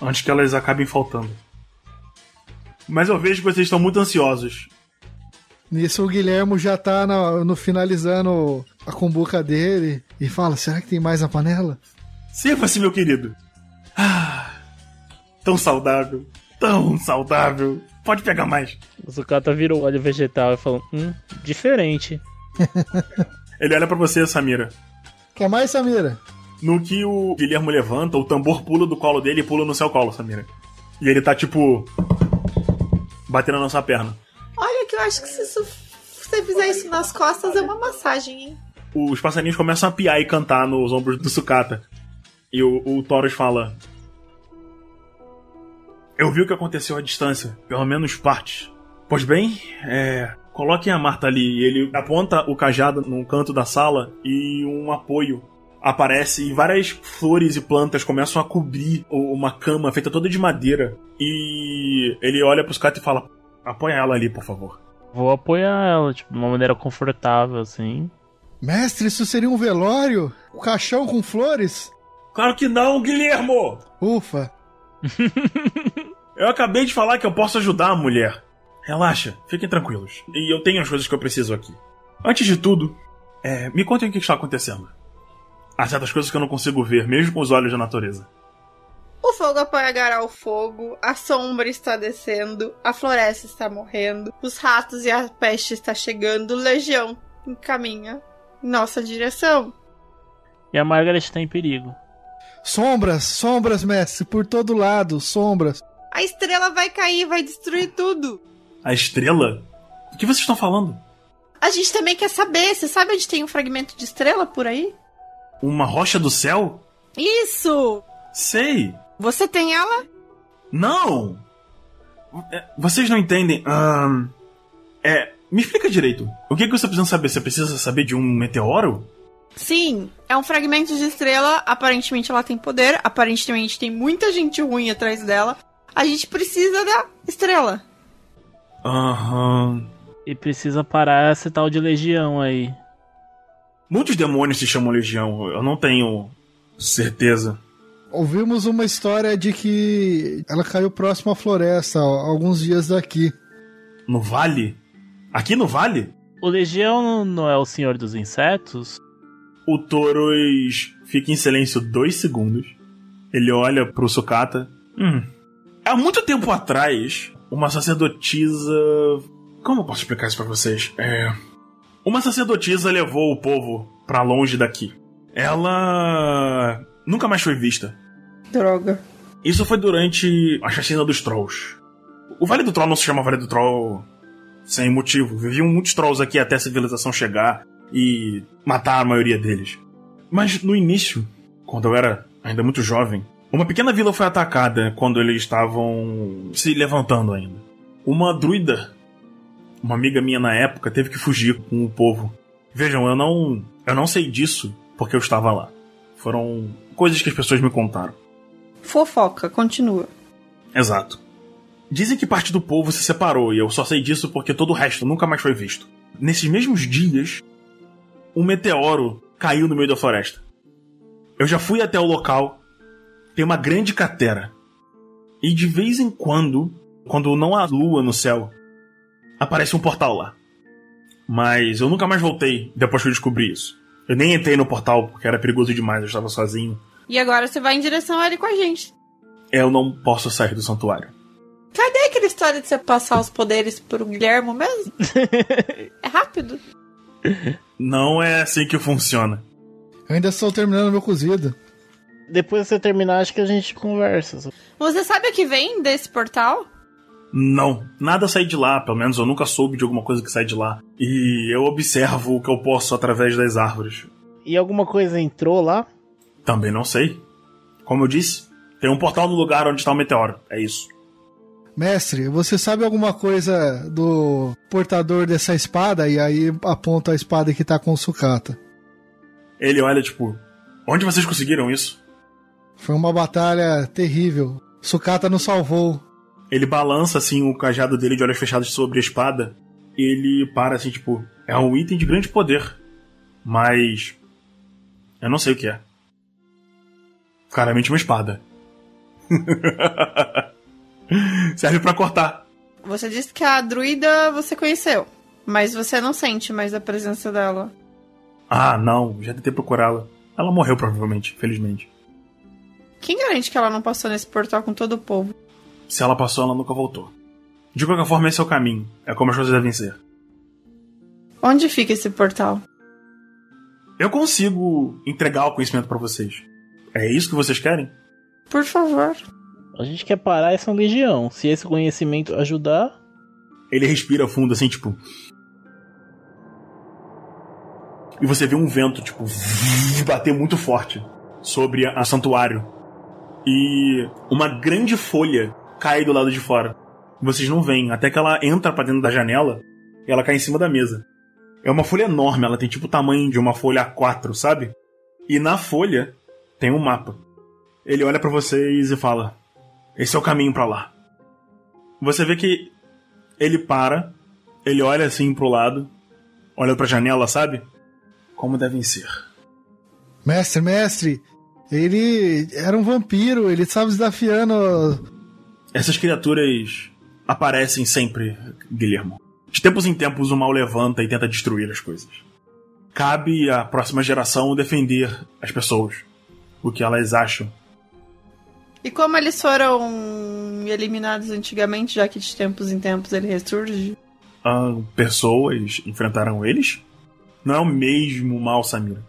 antes que elas acabem faltando. Mas eu vejo que vocês estão muito ansiosos. Nisso o Guilhermo já tá no, no finalizando a cumbuca dele e fala: Será que tem mais na panela? Sirva-se, meu querido. Tão saudável, tão saudável. Pode pegar mais. O sucata virou óleo vegetal e falou: Hum, diferente. Ele olha pra você, Samira. Quer mais, Samira? No que o Guilhermo levanta, o tambor pula do colo dele e pula no seu colo, Samira. E ele tá tipo. batendo na sua perna. Olha que eu acho que se isso- se você fizer isso nas costas é uma massagem, hein? Os passarinhos começam a piar e cantar nos ombros do sucata. E o, o Taurus fala: Eu vi o que aconteceu à distância, pelo menos partes. Pois bem, é. Coloquem a Marta ali. E ele aponta o cajado num canto da sala e um apoio aparece e várias flores e plantas começam a cobrir uma cama feita toda de madeira. E ele olha pro Sucata e fala: Apoia ela ali, por favor. Vou apoiar ela, tipo, de uma maneira confortável, assim. Mestre, isso seria um velório? Um caixão com flores? Claro que não, Guilhermo! Ufa. Eu acabei de falar que eu posso ajudar a mulher. Relaxa, fiquem tranquilos. E eu tenho as coisas que eu preciso aqui. Antes de tudo, é, me contem o que está acontecendo. Há certas coisas que eu não consigo ver, mesmo com os olhos da natureza. O fogo apagará o fogo, a sombra está descendo, a floresta está morrendo, os ratos e a peste está chegando, legião encaminha em nossa direção. E a Margaret tá em perigo. Sombras, sombras, mestre, por todo lado, sombras. A estrela vai cair, vai destruir tudo. A estrela? O que vocês estão falando? A gente também quer saber, você sabe onde tem um fragmento de estrela por aí? Uma rocha do céu? Isso! Sei! Você tem ela? Não! É, Vocês não entendem. ahn, é. Me explica direito. O que, que você precisa saber? Você precisa saber de um meteoro? Sim, é um fragmento de estrela. Aparentemente ela tem poder. Aparentemente tem muita gente ruim atrás dela. A gente precisa da estrela. Aham. E precisa parar essa tal de legião aí. Muitos demônios se chamam Legião. Eu não tenho certeza. Ouvimos uma história de que ela caiu próximo à floresta, ó, alguns dias daqui. No vale? Aqui no vale? O legião não é o senhor dos insetos? O Taurus fica em silêncio dois segundos. Ele olha pro Sucata. Hum. Há muito tempo atrás, uma sacerdotisa. Como eu posso explicar isso pra vocês? É. Uma sacerdotisa levou o povo pra longe daqui. Ela. nunca mais foi vista. Droga. Isso foi durante a chacina dos Trolls. O Vale do Troll não se chama Vale do Troll sem motivo. Viviam muitos Trolls aqui até a civilização chegar e matar a maioria deles. Mas no início, quando eu era ainda muito jovem, uma pequena vila foi atacada quando eles estavam se levantando ainda. Uma druida, uma amiga minha na época, teve que fugir com o povo. Vejam, eu não, eu não sei disso porque eu estava lá. Foram coisas que as pessoas me contaram. Fofoca, continua. Exato. Dizem que parte do povo se separou e eu só sei disso porque todo o resto nunca mais foi visto. Nesses mesmos dias, um meteoro caiu no meio da floresta. Eu já fui até o local, tem uma grande cratera. E de vez em quando, quando não há lua no céu, aparece um portal lá. Mas eu nunca mais voltei depois que eu descobri isso. Eu nem entrei no portal porque era perigoso demais, eu estava sozinho. E agora você vai em direção a ele com a gente. Eu não posso sair do santuário. Cadê aquela história de você passar os poderes pro Guilhermo mesmo? é rápido. Não é assim que funciona. Eu ainda estou terminando meu cozido. Depois que você terminar, acho que a gente conversa. Você sabe o que vem desse portal? Não, nada sai de lá, pelo menos eu nunca soube de alguma coisa que sai de lá. E eu observo o que eu posso através das árvores. E alguma coisa entrou lá? Também não sei. Como eu disse, tem um portal no lugar onde está o meteoro. É isso. Mestre, você sabe alguma coisa do portador dessa espada? E aí aponta a espada que tá com o sucata. Ele olha tipo: Onde vocês conseguiram isso? Foi uma batalha terrível. Sucata nos salvou. Ele balança assim o cajado dele de olhos fechados sobre a espada. E ele para assim, tipo: É um item de grande poder. Mas. Eu não sei o que é. Claramente uma espada. Serve para cortar. Você disse que a druida você conheceu, mas você não sente mais a presença dela. Ah, não, já tentei procurá-la. Ela morreu provavelmente, felizmente. Quem garante que ela não passou nesse portal com todo o povo? Se ela passou, ela nunca voltou. De qualquer forma, esse é o caminho. É como as coisas devem ser. Onde fica esse portal? Eu consigo entregar o conhecimento para vocês. É isso que vocês querem? Por favor. A gente quer parar essa legião. Se esse conhecimento ajudar. Ele respira fundo, assim, tipo. E você vê um vento, tipo, bater muito forte sobre a santuário. E uma grande folha cai do lado de fora. Vocês não veem, até que ela entra para dentro da janela e ela cai em cima da mesa. É uma folha enorme, ela tem tipo o tamanho de uma folha A4, sabe? E na folha tem um mapa. Ele olha para vocês e fala: Esse é o caminho para lá. Você vê que ele para, ele olha assim pro lado, olha pra janela, sabe? Como devem ser. Mestre, mestre, ele era um vampiro, ele estava desafiando. Essas criaturas aparecem sempre, Guilhermo. De tempos em tempos o mal levanta e tenta destruir as coisas. Cabe à próxima geração defender as pessoas, o que elas acham. E como eles foram eliminados antigamente, já que de tempos em tempos ele ressurge? Ah, pessoas enfrentaram eles? Não é o mesmo mal, Samira.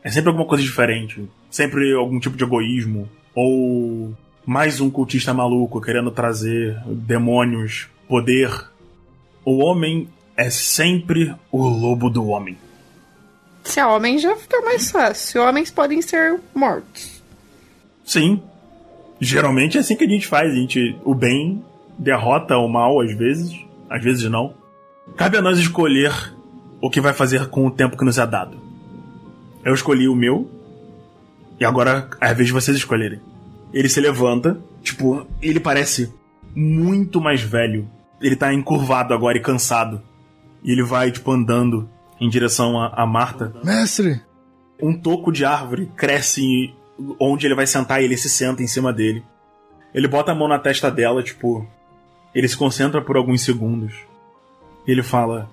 É sempre alguma coisa diferente. Sempre algum tipo de egoísmo. Ou mais um cultista maluco querendo trazer demônios, poder. O homem é sempre o lobo do homem. Se é homem já fica mais fácil. Homens podem ser mortos. Sim. Geralmente é assim que a gente faz. A gente, o bem derrota o mal às vezes, às vezes não. Cabe a nós escolher o que vai fazer com o tempo que nos é dado. Eu escolhi o meu, e agora é a vez de vocês escolherem. Ele se levanta, tipo, ele parece muito mais velho. Ele tá encurvado agora e cansado. E ele vai, tipo, andando em direção a, a Marta. Mestre! Um toco de árvore cresce onde ele vai sentar e ele se senta em cima dele. Ele bota a mão na testa dela, tipo. Ele se concentra por alguns segundos. E ele fala: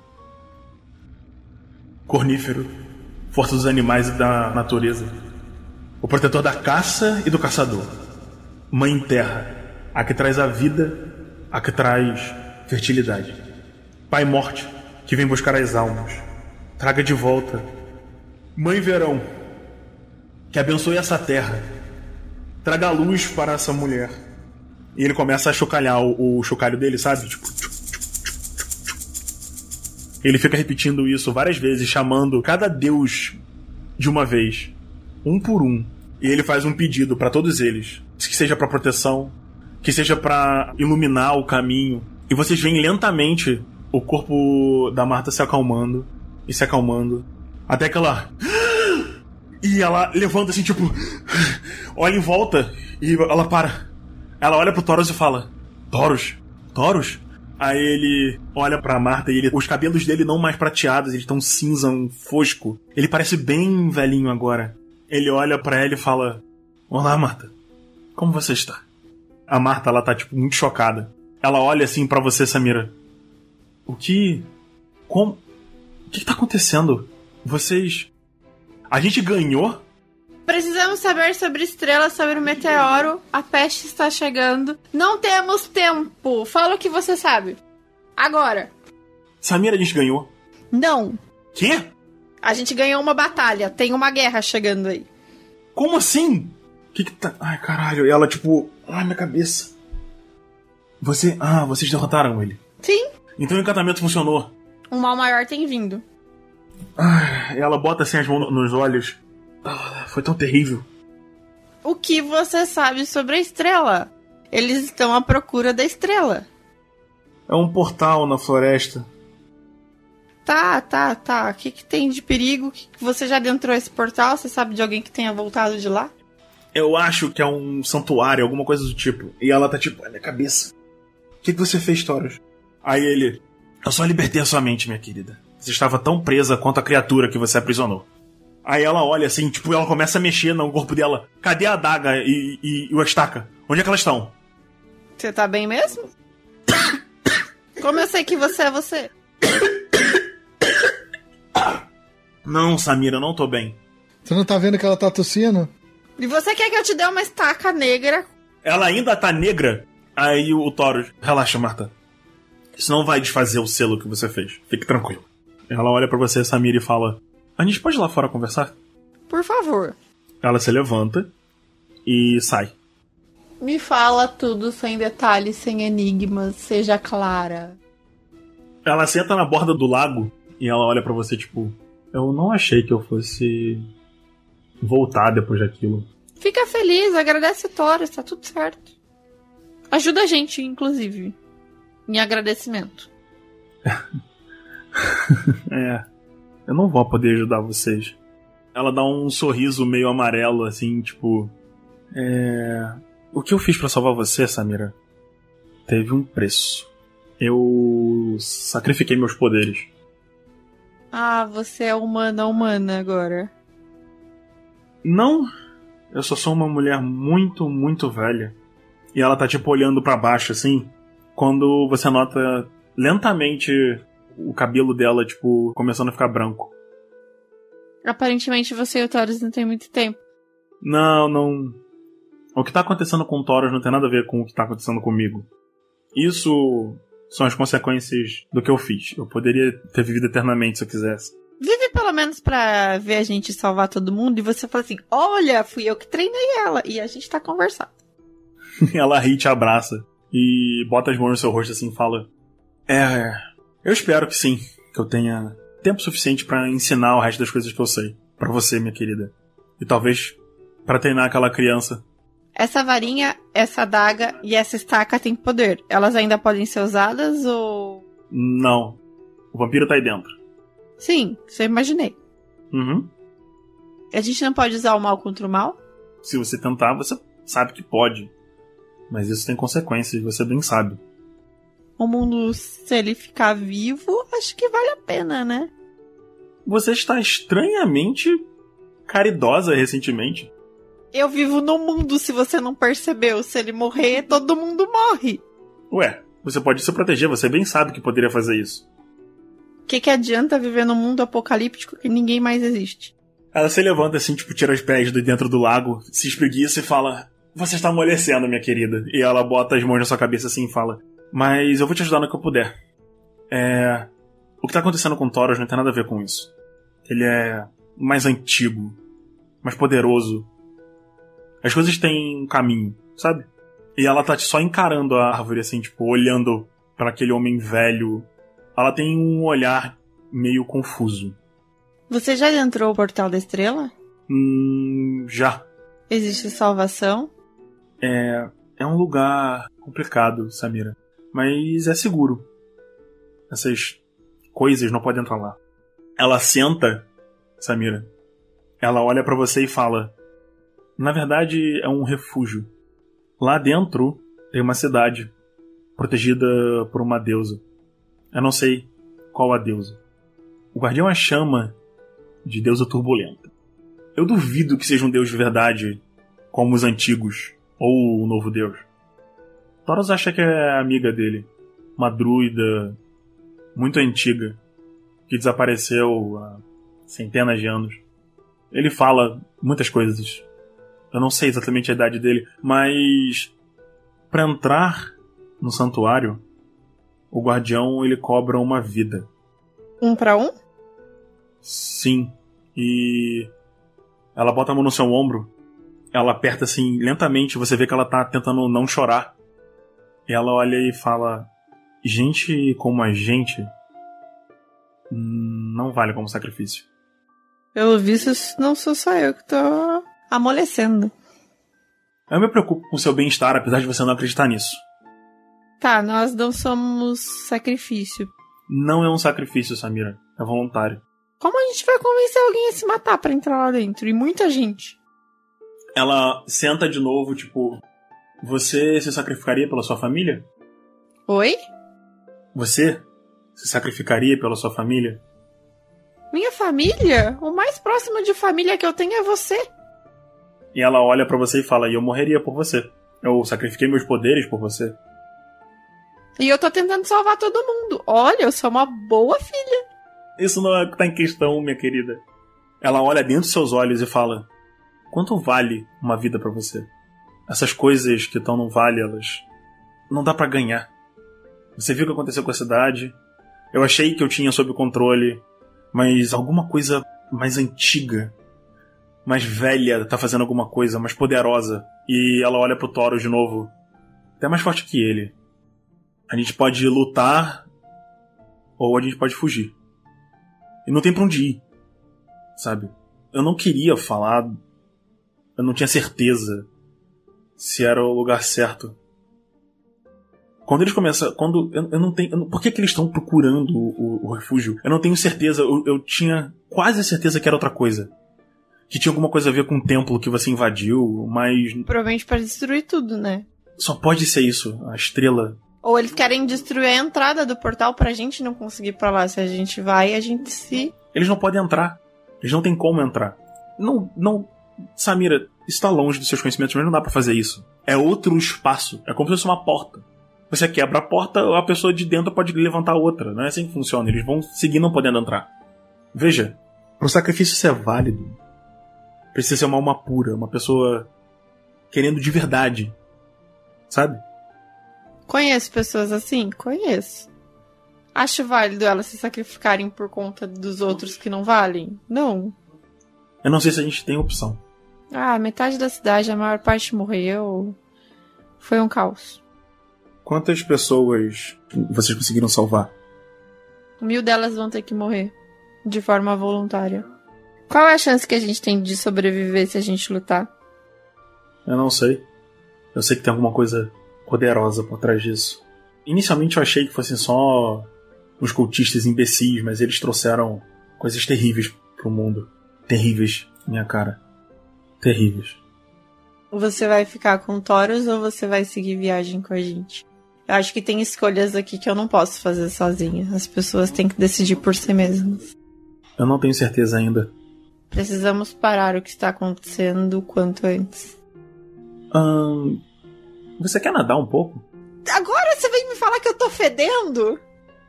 Cornífero, força dos animais e da natureza. O protetor da caça e do caçador. Mãe Terra, a que traz a vida, a que traz fertilidade. Pai Morte, que vem buscar as almas. Traga de volta. Mãe Verão, que abençoe essa terra traga luz para essa mulher. E ele começa a chocalhar o, o chocalho dele, sabe? Tipo, tchuc, tchuc, tchuc. Ele fica repetindo isso várias vezes, chamando cada deus de uma vez, um por um. E ele faz um pedido para todos eles, que seja para proteção, que seja para iluminar o caminho. E vocês veem lentamente o corpo da Marta se acalmando e se acalmando, até que ela e ela levanta assim, tipo, olha em volta e ela para. Ela olha pro Taurus e fala: Taurus? Taurus? Aí ele olha pra Marta e ele, os cabelos dele não mais prateados, eles estão cinza, um fosco. Ele parece bem velhinho agora. Ele olha para ela e fala: Olá, Marta. Como você está? A Marta, ela tá, tipo, muito chocada. Ela olha assim para você, Samira. O que. Como. O que, que tá acontecendo? Vocês. A gente ganhou? Precisamos saber sobre estrelas, sobre o meteoro. A peste está chegando. Não temos tempo. Fala o que você sabe. Agora. Samira, a gente ganhou. Não. Quê? A gente ganhou uma batalha. Tem uma guerra chegando aí. Como assim? O que que tá. Ai, caralho. E ela, tipo. Ai, minha cabeça. Você. Ah, vocês derrotaram ele. Sim. Então o encantamento funcionou. Um mal maior tem vindo. Ela bota assim as mãos nos olhos. Ah, foi tão terrível. O que você sabe sobre a estrela? Eles estão à procura da estrela. É um portal na floresta. Tá, tá, tá. O que, que tem de perigo? Que você já adentrou esse portal? Você sabe de alguém que tenha voltado de lá? Eu acho que é um santuário, alguma coisa do tipo. E ela tá tipo, ai, minha cabeça. O que, que você fez, Taurus? Aí ele. Eu só libertei a sua mente, minha querida. Você estava tão presa quanto a criatura que você aprisionou. Aí ela olha assim, tipo, ela começa a mexer no corpo dela. Cadê a adaga e, e, e a estaca? Onde é que elas estão? Você tá bem mesmo? Como eu sei que você é você? Não, Samira, eu não tô bem. Você não tá vendo que ela tá tossindo? E você quer que eu te dê uma estaca negra? Ela ainda tá negra? Aí o Taurus, relaxa, Marta. Isso não vai desfazer o selo que você fez. Fique tranquilo. Ela olha pra você, Samira, e fala: A gente pode ir lá fora conversar? Por favor. Ela se levanta e sai. Me fala tudo sem detalhes, sem enigmas, seja clara. Ela senta na borda do lago e ela olha pra você, tipo: Eu não achei que eu fosse voltar depois daquilo. Fica feliz, agradece Taurus, tá tudo certo. Ajuda a gente, inclusive. Em agradecimento. É. Eu não vou poder ajudar vocês. Ela dá um sorriso meio amarelo, assim, tipo. É. O que eu fiz pra salvar você, Samira? Teve um preço. Eu sacrifiquei meus poderes. Ah, você é humana humana agora. Não, eu só sou uma mulher muito, muito velha. E ela tá tipo olhando pra baixo assim, quando você nota lentamente o cabelo dela tipo começando a ficar branco. Aparentemente você e o Taurus não tem muito tempo. Não, não. O que tá acontecendo com o Taurus não tem nada a ver com o que tá acontecendo comigo. Isso são as consequências do que eu fiz. Eu poderia ter vivido eternamente se eu quisesse. Vive pelo menos pra ver a gente salvar todo mundo e você fala assim: Olha, fui eu que treinei ela. E a gente tá conversando. ela ri e te abraça e bota as mãos no seu rosto assim e fala: É, eu espero que sim, que eu tenha tempo suficiente pra ensinar o resto das coisas que eu sei Pra você, minha querida. E talvez pra treinar aquela criança. Essa varinha, essa adaga e essa estaca têm poder. Elas ainda podem ser usadas ou. Não. O vampiro tá aí dentro. Sim, isso eu imaginei. Uhum. A gente não pode usar o mal contra o mal? Se você tentar, você sabe que pode. Mas isso tem consequências, você bem sabe. O mundo, se ele ficar vivo, acho que vale a pena, né? Você está estranhamente caridosa recentemente. Eu vivo no mundo, se você não percebeu. Se ele morrer, todo mundo morre. Ué, você pode se proteger, você bem sabe que poderia fazer isso. O que, que adianta viver num mundo apocalíptico que ninguém mais existe? Ela se levanta assim, tipo, tira os pés de dentro do lago, se espreguiça e fala: Você está amolecendo, minha querida. E ela bota as mãos na sua cabeça assim e fala: Mas eu vou te ajudar no que eu puder. É. O que tá acontecendo com o Thoros não tem nada a ver com isso. Ele é mais antigo, mais poderoso. As coisas têm um caminho, sabe? E ela tá só encarando a árvore, assim, tipo, olhando para aquele homem velho. Ela tem um olhar meio confuso. Você já entrou o portal da estrela? Hum, já. Existe salvação? É, é um lugar complicado, Samira. Mas é seguro. Essas coisas não podem entrar lá. Ela senta, Samira. Ela olha para você e fala: Na verdade, é um refúgio. Lá dentro tem uma cidade protegida por uma deusa. Eu não sei qual a deusa. O guardião a chama de deusa turbulenta. Eu duvido que seja um deus de verdade, como os antigos, ou o novo deus. Thoros acha que é amiga dele, uma druida muito antiga, que desapareceu há centenas de anos. Ele fala muitas coisas. Eu não sei exatamente a idade dele, mas para entrar no santuário, o guardião ele cobra uma vida. Um para um? Sim. E ela bota a mão no seu ombro. Ela aperta assim lentamente, você vê que ela tá tentando não chorar. Ela olha e fala: Gente como a gente não vale como sacrifício. Pelo visto, não sou só eu que tô amolecendo. Eu me preocupo com o seu bem-estar, apesar de você não acreditar nisso. Tá, nós não somos sacrifício. Não é um sacrifício, Samira. É voluntário. Como a gente vai convencer alguém a se matar para entrar lá dentro? E muita gente. Ela senta de novo, tipo. Você se sacrificaria pela sua família? Oi? Você se sacrificaria pela sua família? Minha família? O mais próximo de família que eu tenho é você. E ela olha para você e fala: E eu morreria por você. Eu sacrifiquei meus poderes por você. E eu tô tentando salvar todo mundo. Olha, eu sou uma boa filha. Isso não é o que tá em questão, minha querida. Ela olha dentro dos seus olhos e fala: Quanto vale uma vida para você? Essas coisas que estão no vale, elas. Não dá para ganhar. Você viu o que aconteceu com a cidade? Eu achei que eu tinha sob controle, mas alguma coisa mais antiga, mais velha, tá fazendo alguma coisa mais poderosa. E ela olha pro Toro de novo. Até mais forte que ele. A gente pode lutar ou a gente pode fugir. E não tem pra onde ir. Sabe? Eu não queria falar. Eu não tinha certeza se era o lugar certo. Quando eles começam. Quando. Eu, eu não tenho. Eu não, por que, que eles estão procurando o, o, o, refúgio? Eu não tenho certeza. Eu, eu tinha quase certeza que era outra coisa. Que tinha alguma coisa a ver com o templo que você invadiu, mas. Provavelmente para destruir tudo, né? Só pode ser isso. A estrela. Ou eles querem destruir a entrada do portal pra gente não conseguir ir pra lá. Se a gente vai, a gente se. Eles não podem entrar. Eles não têm como entrar. Não. não. Samira, está longe dos seus conhecimentos, mas não dá para fazer isso. É outro espaço. É como se fosse uma porta. Você quebra a porta, a pessoa de dentro pode levantar outra. Não é assim que funciona. Eles vão seguir não podendo entrar. Veja, para o sacrifício ser válido, precisa ser uma alma pura, uma pessoa querendo de verdade. Sabe? Conheço pessoas assim? Conheço. Acho válido elas se sacrificarem por conta dos outros que não valem? Não. Eu não sei se a gente tem opção. Ah, metade da cidade, a maior parte morreu. Foi um caos. Quantas pessoas vocês conseguiram salvar? Mil delas vão ter que morrer. De forma voluntária. Qual é a chance que a gente tem de sobreviver se a gente lutar? Eu não sei. Eu sei que tem alguma coisa poderosa por trás disso. Inicialmente eu achei que fossem só uns cultistas imbecis, mas eles trouxeram coisas terríveis pro mundo. Terríveis, minha cara. Terríveis. Você vai ficar com Taurus ou você vai seguir viagem com a gente? Eu acho que tem escolhas aqui que eu não posso fazer sozinha. As pessoas têm que decidir por si mesmas. Eu não tenho certeza ainda. Precisamos parar o que está acontecendo o quanto antes. Hum, você quer nadar um pouco? Agora você vem me falar que eu tô fedendo?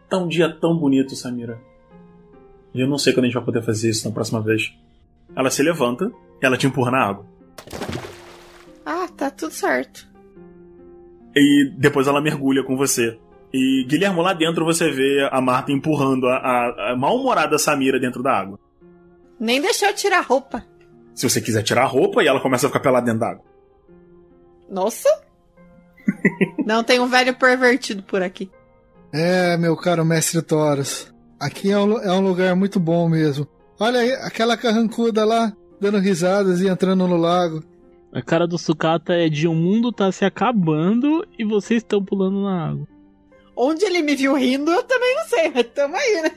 Tá um dia tão bonito, Samira. Eu não sei quando a gente vai poder fazer isso na próxima vez. Ela se levanta ela te empurra na água. Ah, tá tudo certo. E depois ela mergulha com você. E Guilherme, lá dentro você vê a Marta empurrando a, a, a mal-humorada Samira dentro da água. Nem deixou eu tirar a roupa. Se você quiser tirar a roupa e ela começa a ficar pelada dentro da água. Nossa! Não tem um velho pervertido por aqui. É, meu caro mestre Toros. Aqui é um, é um lugar muito bom mesmo. Olha aí, aquela carrancuda lá, dando risadas e entrando no lago. A cara do sucata é de o mundo tá se acabando e vocês estão pulando na água. Onde ele me viu rindo, eu também não sei, mas tamo aí, né?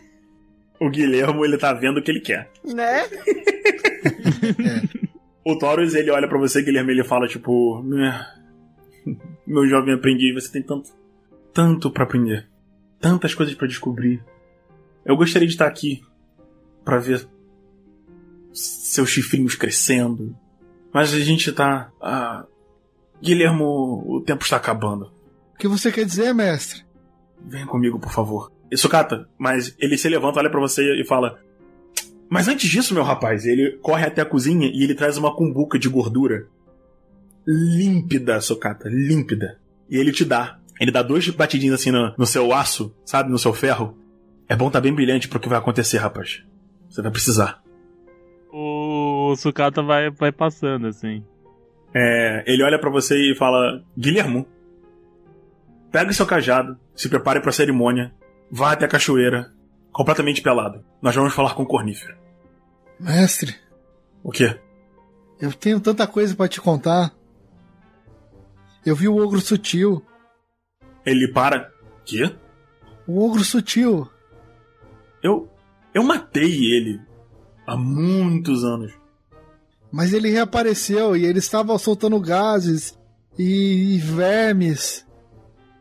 O Guilhermo, ele tá vendo o que ele quer. Né? O Taurus, ele olha pra você, Guilherme, ele fala, tipo... "Eh, Meu jovem aprendiz, você tem tanto... Tanto pra aprender. Tantas coisas pra descobrir. Eu gostaria de estar aqui pra ver seus chifrinhos crescendo. Mas a gente tá... ah, Guilhermo, o tempo está acabando. O que você quer dizer, mestre? Venha comigo, por favor. Sukata, mas ele se levanta, olha pra você e fala: Mas antes disso, meu rapaz, ele corre até a cozinha e ele traz uma cumbuca de gordura. Límpida, Sukata, límpida. E ele te dá. Ele dá dois batidinhos assim no, no seu aço, sabe, no seu ferro. É bom tá bem brilhante pro que vai acontecer, rapaz. Você vai precisar. O sucata vai, vai passando, assim. É, ele olha pra você e fala: Guilhermo, pega o seu cajado, se prepare pra cerimônia, vá até a cachoeira, completamente pelado. Nós vamos falar com o cornífero. Mestre, O quê? eu tenho tanta coisa pra te contar. Eu vi o ogro sutil. Ele para. Quê? O ogro sutil. Eu. Eu matei ele. Há muitos anos. Mas ele reapareceu e ele estava soltando gases e vermes.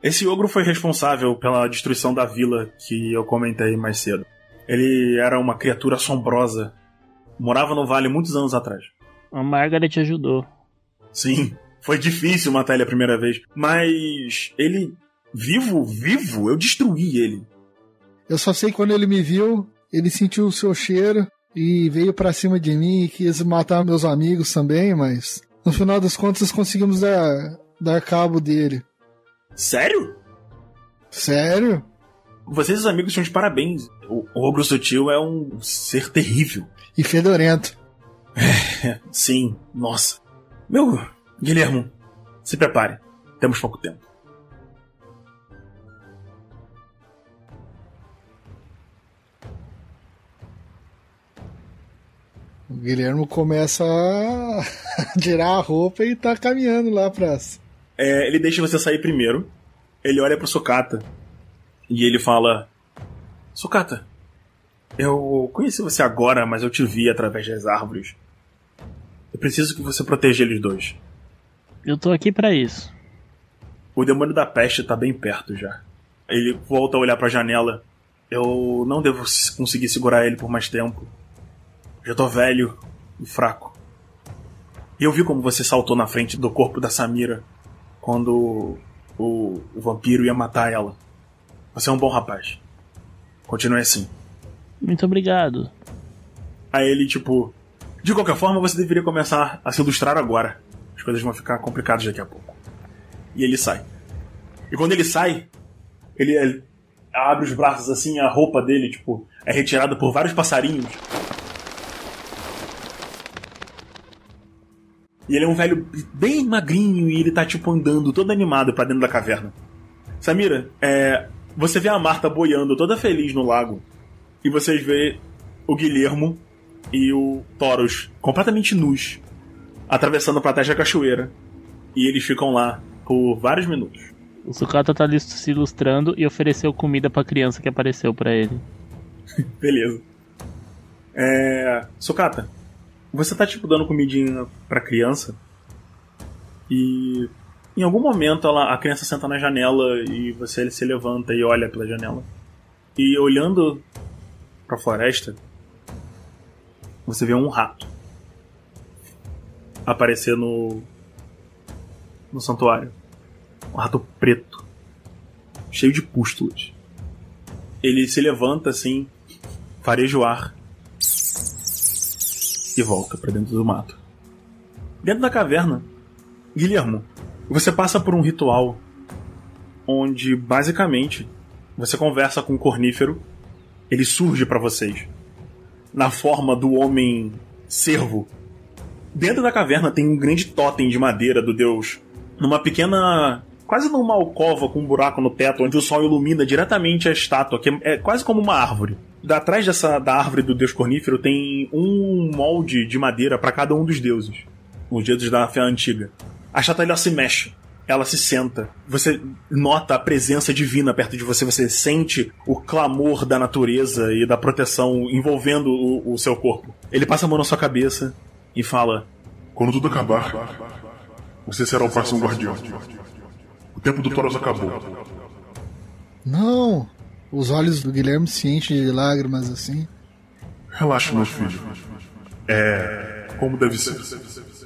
Esse ogro foi responsável pela destruição da vila que eu comentei mais cedo. Ele era uma criatura assombrosa. Morava no vale muitos anos atrás. A Margaret ajudou. Sim, foi difícil matar ele a primeira vez. Mas ele. Vivo, vivo, eu destruí ele. Eu só sei que quando ele me viu, ele sentiu o seu cheiro e veio pra cima de mim e quis matar meus amigos também, mas no final das contas conseguimos dar, dar cabo dele. Sério? Sério? Vocês, os amigos, estão de parabéns. O o ogro sutil é um ser terrível. E fedorento. Sim, nossa. Meu, Guilhermo, se prepare. Temos pouco tempo. O Guilherme começa a tirar a roupa e tá caminhando lá pra. É, ele deixa você sair primeiro. Ele olha pro Sokata. E ele fala: Sokata, eu conheci você agora, mas eu te vi através das árvores. Eu preciso que você proteja eles dois. Eu tô aqui pra isso. O demônio da peste tá bem perto já. Ele volta a olhar pra janela. Eu não devo conseguir segurar ele por mais tempo. Já tô velho e fraco. E eu vi como você saltou na frente do corpo da Samira quando o, o vampiro ia matar ela. Você é um bom rapaz. Continue assim. Muito obrigado. Aí ele, tipo, de qualquer forma, você deveria começar a se ilustrar agora. As coisas vão ficar complicadas daqui a pouco. E ele sai. E quando ele sai, ele, ele abre os braços assim, a roupa dele, tipo, é retirada por vários passarinhos. E ele é um velho bem magrinho e ele tá, tipo, andando todo animado pra dentro da caverna. Samira, é, você vê a Marta boiando toda feliz no lago. E vocês vê o Guilhermo e o Taurus completamente nus, atravessando a plateia da cachoeira. E eles ficam lá por vários minutos. O sucata tá ali se ilustrando e ofereceu comida pra criança que apareceu pra ele. Beleza. É. Sokata, você tá tipo dando comidinha pra criança e em algum momento ela, a criança senta na janela e você se levanta e olha pela janela. E olhando pra floresta, você vê um rato aparecer no no santuário. Um rato preto, cheio de pústulas. Ele se levanta assim, fareja o ar e volta pra dentro do mato. Dentro da caverna, Guilhermo, você passa por um ritual onde basicamente você conversa com o cornífero, ele surge pra vocês na forma do homem cervo. Dentro da caverna tem um grande totem de madeira do deus numa pequena. Quase numa alcova com um buraco no teto, onde o sol ilumina diretamente a estátua, que é quase como uma árvore. Atrás dessa, da árvore do deus cornífero tem um molde de madeira para cada um dos deuses. Os deuses da fé antiga. A ela se mexe ela se senta. Você nota a presença divina perto de você, você sente o clamor da natureza e da proteção envolvendo o, o, seu corpo. Ele passa a mão na sua cabeça e fala: Quando tudo acabar, você será o próximo guardião. O tempo do Toros acabou. Não! Os olhos do Guilherme se enchem de lágrimas assim. Relaxa, meu filho. É como deve ser.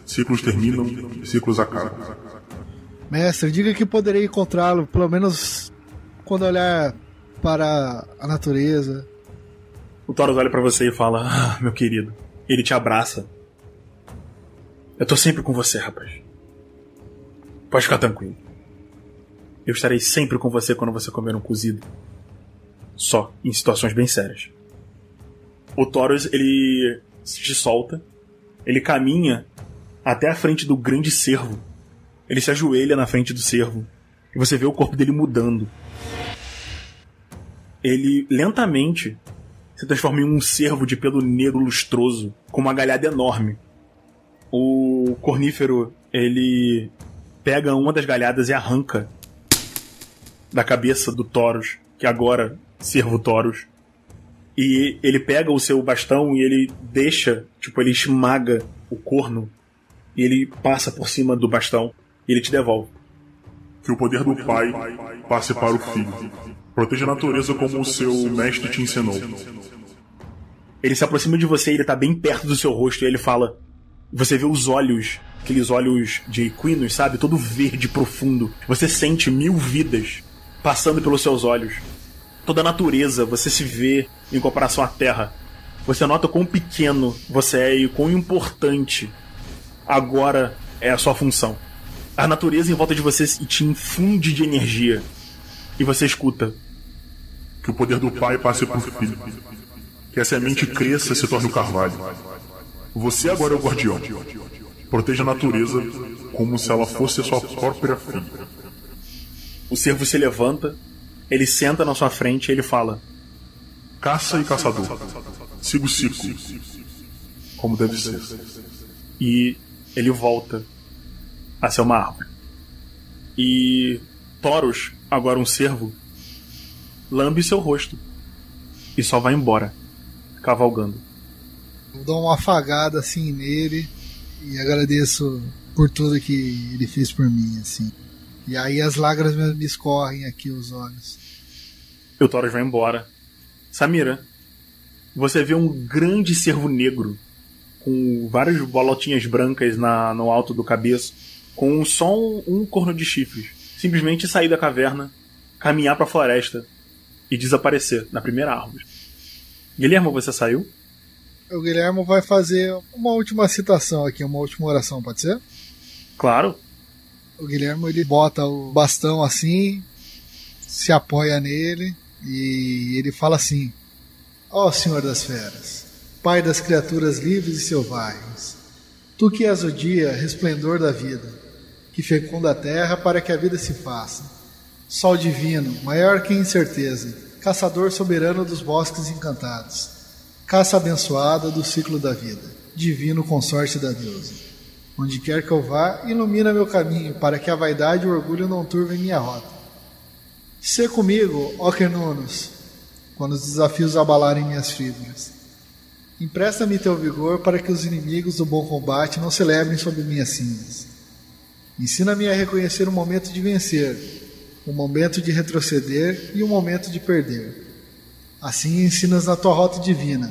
Ciclos terminam e ciclos acabam. Mestre, diga que poderei encontrá-lo, pelo menos quando olhar para a natureza. O Taurus olha para você e fala: ah, meu querido. Ele te abraça. Eu tô sempre com você, rapaz. Pode ficar tranquilo. Eu estarei sempre com você quando você comer um cozido. Só em situações bem sérias. O Taurus, ele te solta. Ele caminha até a frente do grande cervo ele se ajoelha na frente do cervo. E você vê o corpo dele mudando. Ele lentamente se transforma em um cervo de pelo negro lustroso, com uma galhada enorme. O cornífero, ele pega uma das galhadas e arranca da cabeça do Taurus, que agora cervo Taurus. E ele pega o seu bastão e ele deixa, tipo, ele esmaga o corno e ele passa por cima do bastão e ele te devolve. Que o poder do Pai passe para o Filho. Proteja a natureza como o seu mestre te ensinou. Ele se aproxima de você, ele tá bem perto do seu rosto e ele fala. Você vê os olhos, aqueles olhos de equinos, sabe? Todo verde profundo. Você sente mil vidas passando pelos seus olhos. Toda a natureza, você se vê em comparação à Terra. Você nota quão pequeno você é e quão importante agora é a sua função a natureza em volta de você te infunde de energia. E você escuta. Que o poder do pai passe para o filho. Que a semente cresça e se torne o um carvalho. Você agora é o guardião. Proteja a natureza como se ela fosse a sua própria filha. O servo se levanta, ele senta na sua frente e ele fala: Caça e caçador. Siga o ciclo. Como deve ser. E ele volta a ser uma árvore. E Toros, agora um cervo, lambe seu rosto e só vai embora, cavalgando. Eu dou uma afagada assim nele e agradeço por tudo que ele fez por mim, assim. E aí as lágrimas me escorrem aqui os olhos. E o Toros vai embora. Samira, você vê um grande cervo negro com várias bolotinhas brancas na, no alto do cabeço com só um, um corno de chifres. Simplesmente sair da caverna, caminhar para a floresta e desaparecer na primeira árvore. Guilherme, você saiu? O Guilherme vai fazer uma última citação aqui, uma última oração, pode ser? Claro. O Guilherme ele bota o bastão assim, se apoia nele e ele fala assim: Ó oh, Senhor das Feras, Pai das criaturas livres e selvagens, Tu que és o dia, resplendor da vida, que fecunda a terra para que a vida se faça. Sol divino, maior que incerteza, caçador soberano dos bosques encantados, caça abençoada do ciclo da vida, divino consorte da deusa. Onde quer que eu vá, ilumina meu caminho, para que a vaidade e o orgulho não turvem minha rota. Sê comigo, ó Quernunos, quando os desafios abalarem minhas fibras. Empresta-me teu vigor para que os inimigos do bom combate não celebrem sobre minhas cinzas. Ensina-me a reconhecer o momento de vencer, o momento de retroceder e o momento de perder. Assim ensinas na tua rota divina: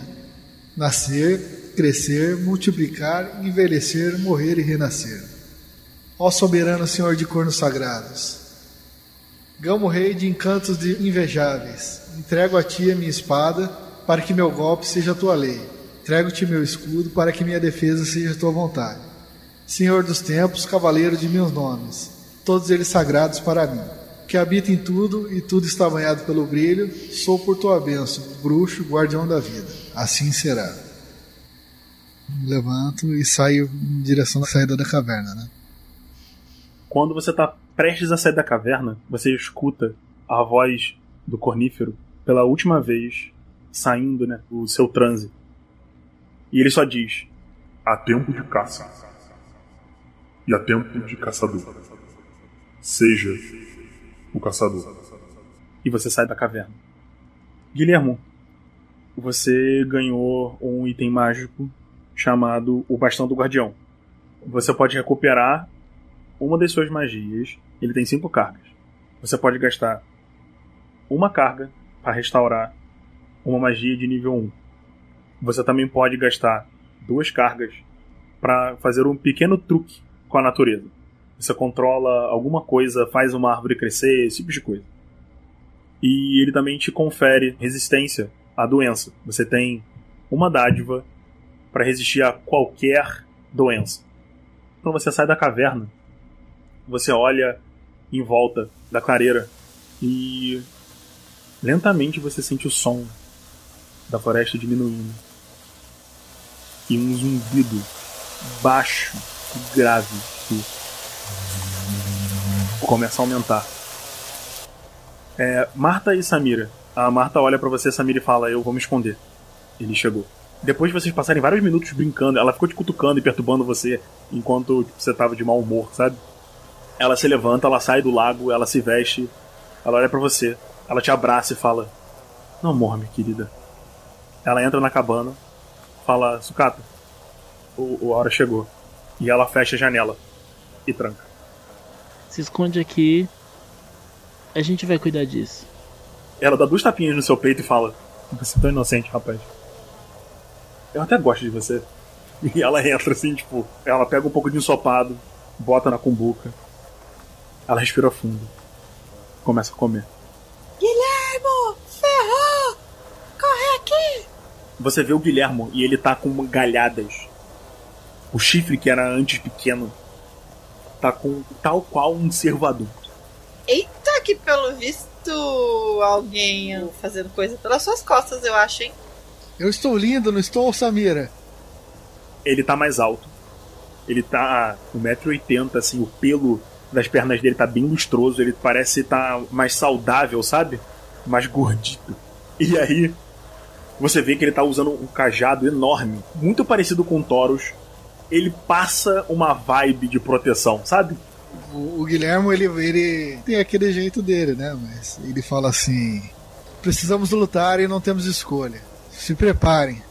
nascer, crescer, multiplicar, envelhecer, morrer e renascer. Ó soberano Senhor de cornos sagrados, Gamo rei de encantos de invejáveis, entrego a ti a minha espada, para que meu golpe seja a tua lei. Entrego-te meu escudo, para que minha defesa seja a tua vontade. Senhor dos tempos, cavaleiro de meus nomes, todos eles sagrados para mim, que habita em tudo e tudo está banhado pelo brilho, sou por tua bênção, bruxo, guardião da vida. Assim será. Levanto e saio em direção à saída da caverna, né? Quando você tá prestes a sair da caverna, você escuta a voz do cornífero pela última vez saindo, né, do seu transe. E ele só diz: Há tempo de caça. E há tempo de caçador. Seja o caçador. E você sai da caverna. Guilhermo, você ganhou um item mágico chamado o Bastão do Guardião. Você pode recuperar uma das suas magias. Ele tem cinco cargas. Você pode gastar uma carga para restaurar uma magia de nível 1. Você também pode gastar duas cargas para fazer um pequeno truque com a natureza. Você controla alguma coisa, faz uma árvore crescer, esse tipo de coisa. E ele também te confere resistência à doença. Você tem uma dádiva para resistir a qualquer doença. Quando você sai da caverna, você olha em volta da clareira e lentamente você sente o som da floresta diminuindo e um zumbido baixo e grave que começa a aumentar. É, Marta e Samira. A Marta olha para você, Samira, e fala: Eu vou me esconder. Ele chegou. Depois de vocês passarem vários minutos brincando, ela ficou te cutucando e perturbando você enquanto tipo, você tava de mau humor, sabe? Ela se levanta, ela sai do lago, ela se veste, ela olha para você, ela te abraça e fala: Não morre, minha querida. Ela entra na cabana, fala: Sucata, o, o hora chegou. E ela fecha a janela e tranca. Se esconde aqui. A gente vai cuidar disso. Ela dá duas tapinhas no seu peito e fala: Você é tão inocente, rapaz. Eu até gosto de você. E ela entra assim, tipo, ela pega um pouco de ensopado, bota na cumbuca. Ela respira fundo. Começa a comer. Guilhermo! Ferrou! Corre aqui! Você vê o Guilhermo e ele tá com galhadas. O chifre que era antes pequeno tá com tal qual um cervo adulto. Eita, que pelo visto alguém fazendo coisa pelas suas costas, eu acho, hein? Eu estou lindo, não estou, Samira? Ele tá mais alto. Ele tá 1,80m, assim, o pelo das pernas dele tá bem lustroso, ele parece estar tá mais saudável, sabe? Mais gordito. E aí, você vê que ele tá usando um cajado enorme, muito parecido com o Taurus. Ele passa uma vibe de proteção, sabe? O, o Guilherme, ele, ele tem aquele jeito dele, né? Mas ele fala assim: precisamos lutar e não temos escolha. Se preparem.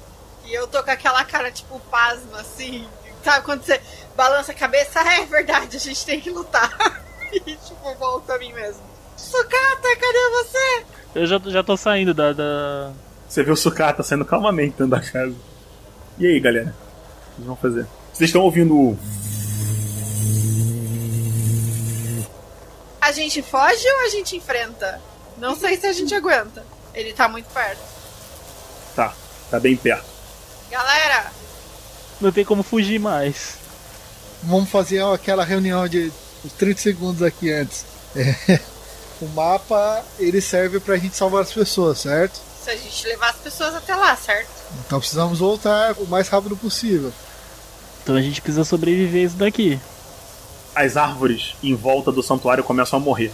E eu tô com aquela cara, tipo, pasma, assim. Sabe quando você balança a cabeça? Ah, é verdade, a gente tem que lutar. e, tipo, volta a mim mesmo. Sucata, cadê você? Eu já, já tô saindo da, da. Você vê o Sucata saindo calmamente dentro da casa. E aí, galera? O que vocês vão fazer? Vocês estão ouvindo o. A gente foge ou a gente enfrenta? Não sei se a gente aguenta. Ele tá muito perto. Tá, tá bem perto. Galera! Não tem como fugir mais. Vamos fazer aquela reunião de uns 30 segundos aqui antes. É, o mapa ele serve pra gente salvar as pessoas, certo? Se a gente levar as pessoas até lá, certo? Então precisamos voltar o mais rápido possível. Então a gente precisa sobreviver isso daqui. As árvores em volta do santuário começam a morrer.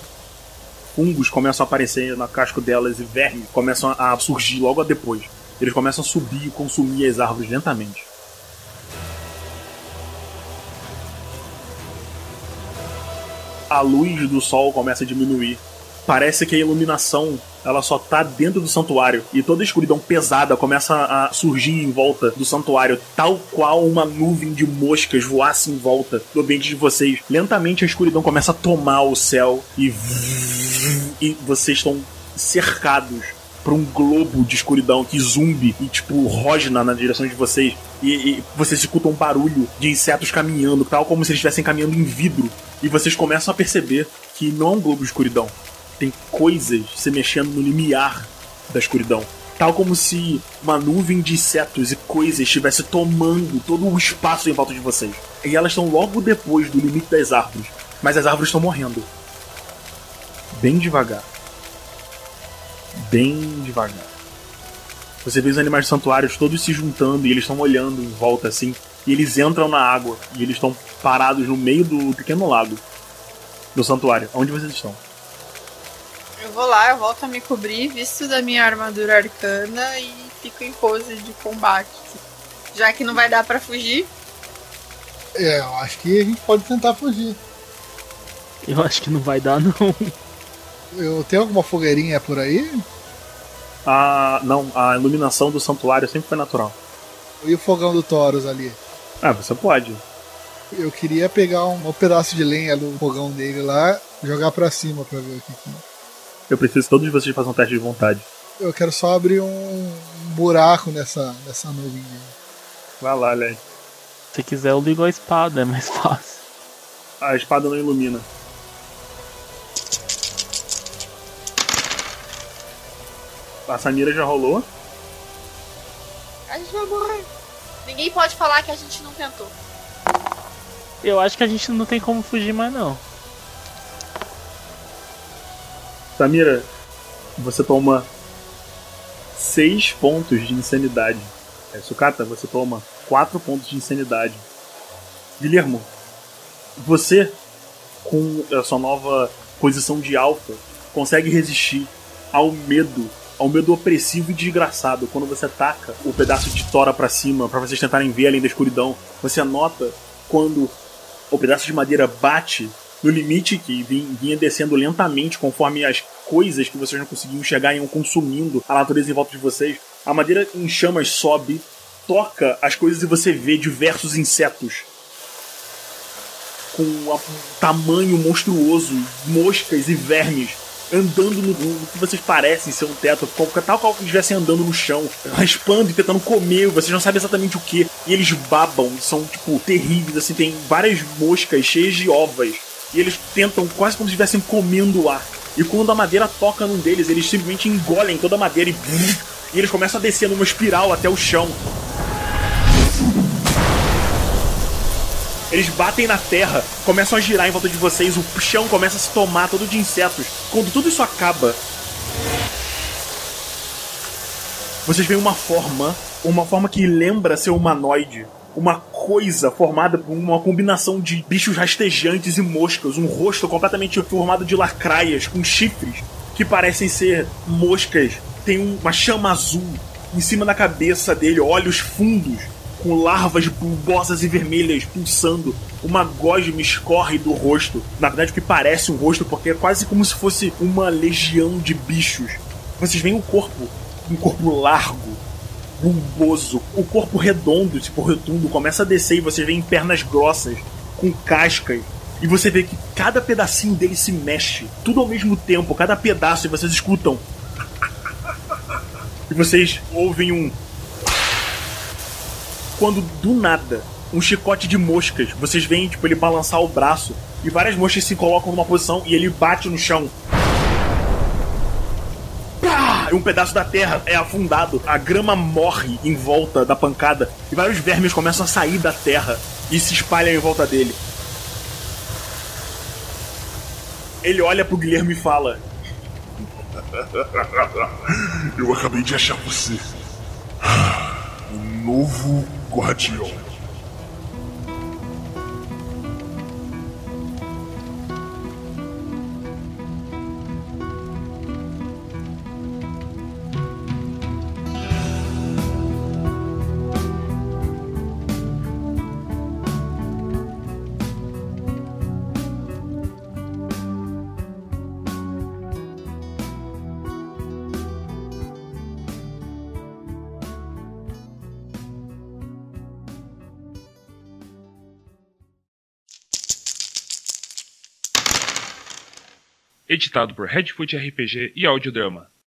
Fungos começam a aparecer na casco delas e vermes começam a surgir logo depois. Eles começam a subir e consumir as árvores lentamente. A luz do sol começa a diminuir. Parece que a iluminação ela só tá dentro do santuário e toda a escuridão pesada começa a surgir em volta do santuário, tal qual uma nuvem de moscas voasse em volta do ambiente de vocês. Lentamente a escuridão começa a tomar o céu e, e vocês estão cercados por um globo de escuridão que zumbi e tipo rosna na direção de vocês e, e vocês escutam um barulho de insetos caminhando, tal como se eles estivessem caminhando em vidro e vocês começam a perceber que não é um globo de escuridão, tem coisas se mexendo no limiar da escuridão. Tal como se uma nuvem de insetos e coisas estivesse tomando todo o espaço em volta de vocês. E elas estão logo depois do limite das árvores. Mas as árvores estão morrendo. Bem devagar. Bem devagar. Você vê os animais santuários todos se juntando e eles estão olhando em volta assim. E eles entram na água e eles estão parados no meio do pequeno lago. no santuário. Onde vocês estão? Eu vou lá, eu volto a me cobrir, visto da minha armadura arcana e fico em pose de combate. Já que não vai dar pra fugir, É, eu acho que a gente pode tentar fugir. Eu acho que não vai dar, não. Eu tenho alguma fogueirinha por aí? Ah, não, a iluminação do santuário sempre foi natural. E o fogão do Taurus ali? Ah, você pode. Eu queria pegar um, um pedaço de lenha do fogão dele lá, jogar pra cima pra ver o que que... Eu preciso que todos vocês façam um teste de vontade. Eu quero só abrir um, um buraco nessa, nessa nuvem. Vai lá, Led. Se quiser, eu ligo a espada, é mais fácil. A espada não ilumina. A Samira já rolou. a gente vai morrer. Ninguém pode falar que a gente não tentou. Eu acho que a gente não tem como fugir mais, não. Samira, você toma 6 pontos de insanidade. É, Sukata, você toma 4 pontos de insanidade. Guilhermo, você, com a sua nova posição de alfa, consegue resistir ao medo, ao medo opressivo e desgraçado. Quando você ataca o pedaço de tora pra cima, pra vocês tentarem ver além da escuridão, você nota quando o pedaço de madeira bate no limite que vin- vinha descendo lentamente conforme as coisas que vocês não conseguiam enxergar iam consumindo a natureza em volta de vocês. A madeira em chamas sobe, toca as coisas e você vê diversos insetos com um tamanho monstruoso, moscas e vermes andando no, que vocês parecem ser um teto, tal qual que estivessem andando no chão, raspando e tentando comer, vocês não sabem exatamente o que. E eles babam, são tipo terríveis, assim, tem várias moscas cheias de ovas. E eles tentam quase como se estivessem comendo o ar. E quando a madeira toca num deles, eles simplesmente engolem toda a madeira e, e eles começam a descer numa espiral até o chão. Eles batem na terra, começam a girar em volta de vocês, o chão começa a se tomar todo de insetos. Quando tudo isso acaba, vocês veem uma forma, uma forma que lembra ser humanoide. Uma coisa formada por uma combinação de bichos rastejantes e moscas. Um rosto completamente formado de lacraias, com chifres, que parecem ser moscas. Tem um- uma chama azul em cima da cabeça dele, olhos fundos, com larvas bulbosas e vermelhas pulsando. Uma gosma escorre do rosto. Na verdade, o que parece um rosto, porque é quase como se fosse uma legião de bichos. Vocês veem o corpo, um corpo largo, bulboso, o corpo redondo, tipo rotundo, começa a descer e você vê pernas grossas, com cascas. E você vê que cada pedacinho dele se mexe, tudo ao mesmo tempo, cada pedaço, e vocês escutam. E vocês ouvem um. Quando do nada, um chicote de moscas, vocês veem tipo, ele balançar o braço e várias moscas se colocam numa posição e ele bate no chão. Pá! E um pedaço da terra é afundado, a grama morre em volta da pancada e vários vermes começam a sair da terra e se espalham em volta dele. Ele olha pro Guilherme e fala: Eu acabei de achar você. Novo guardião. Editado por Redfoot RPG e Audiodrama.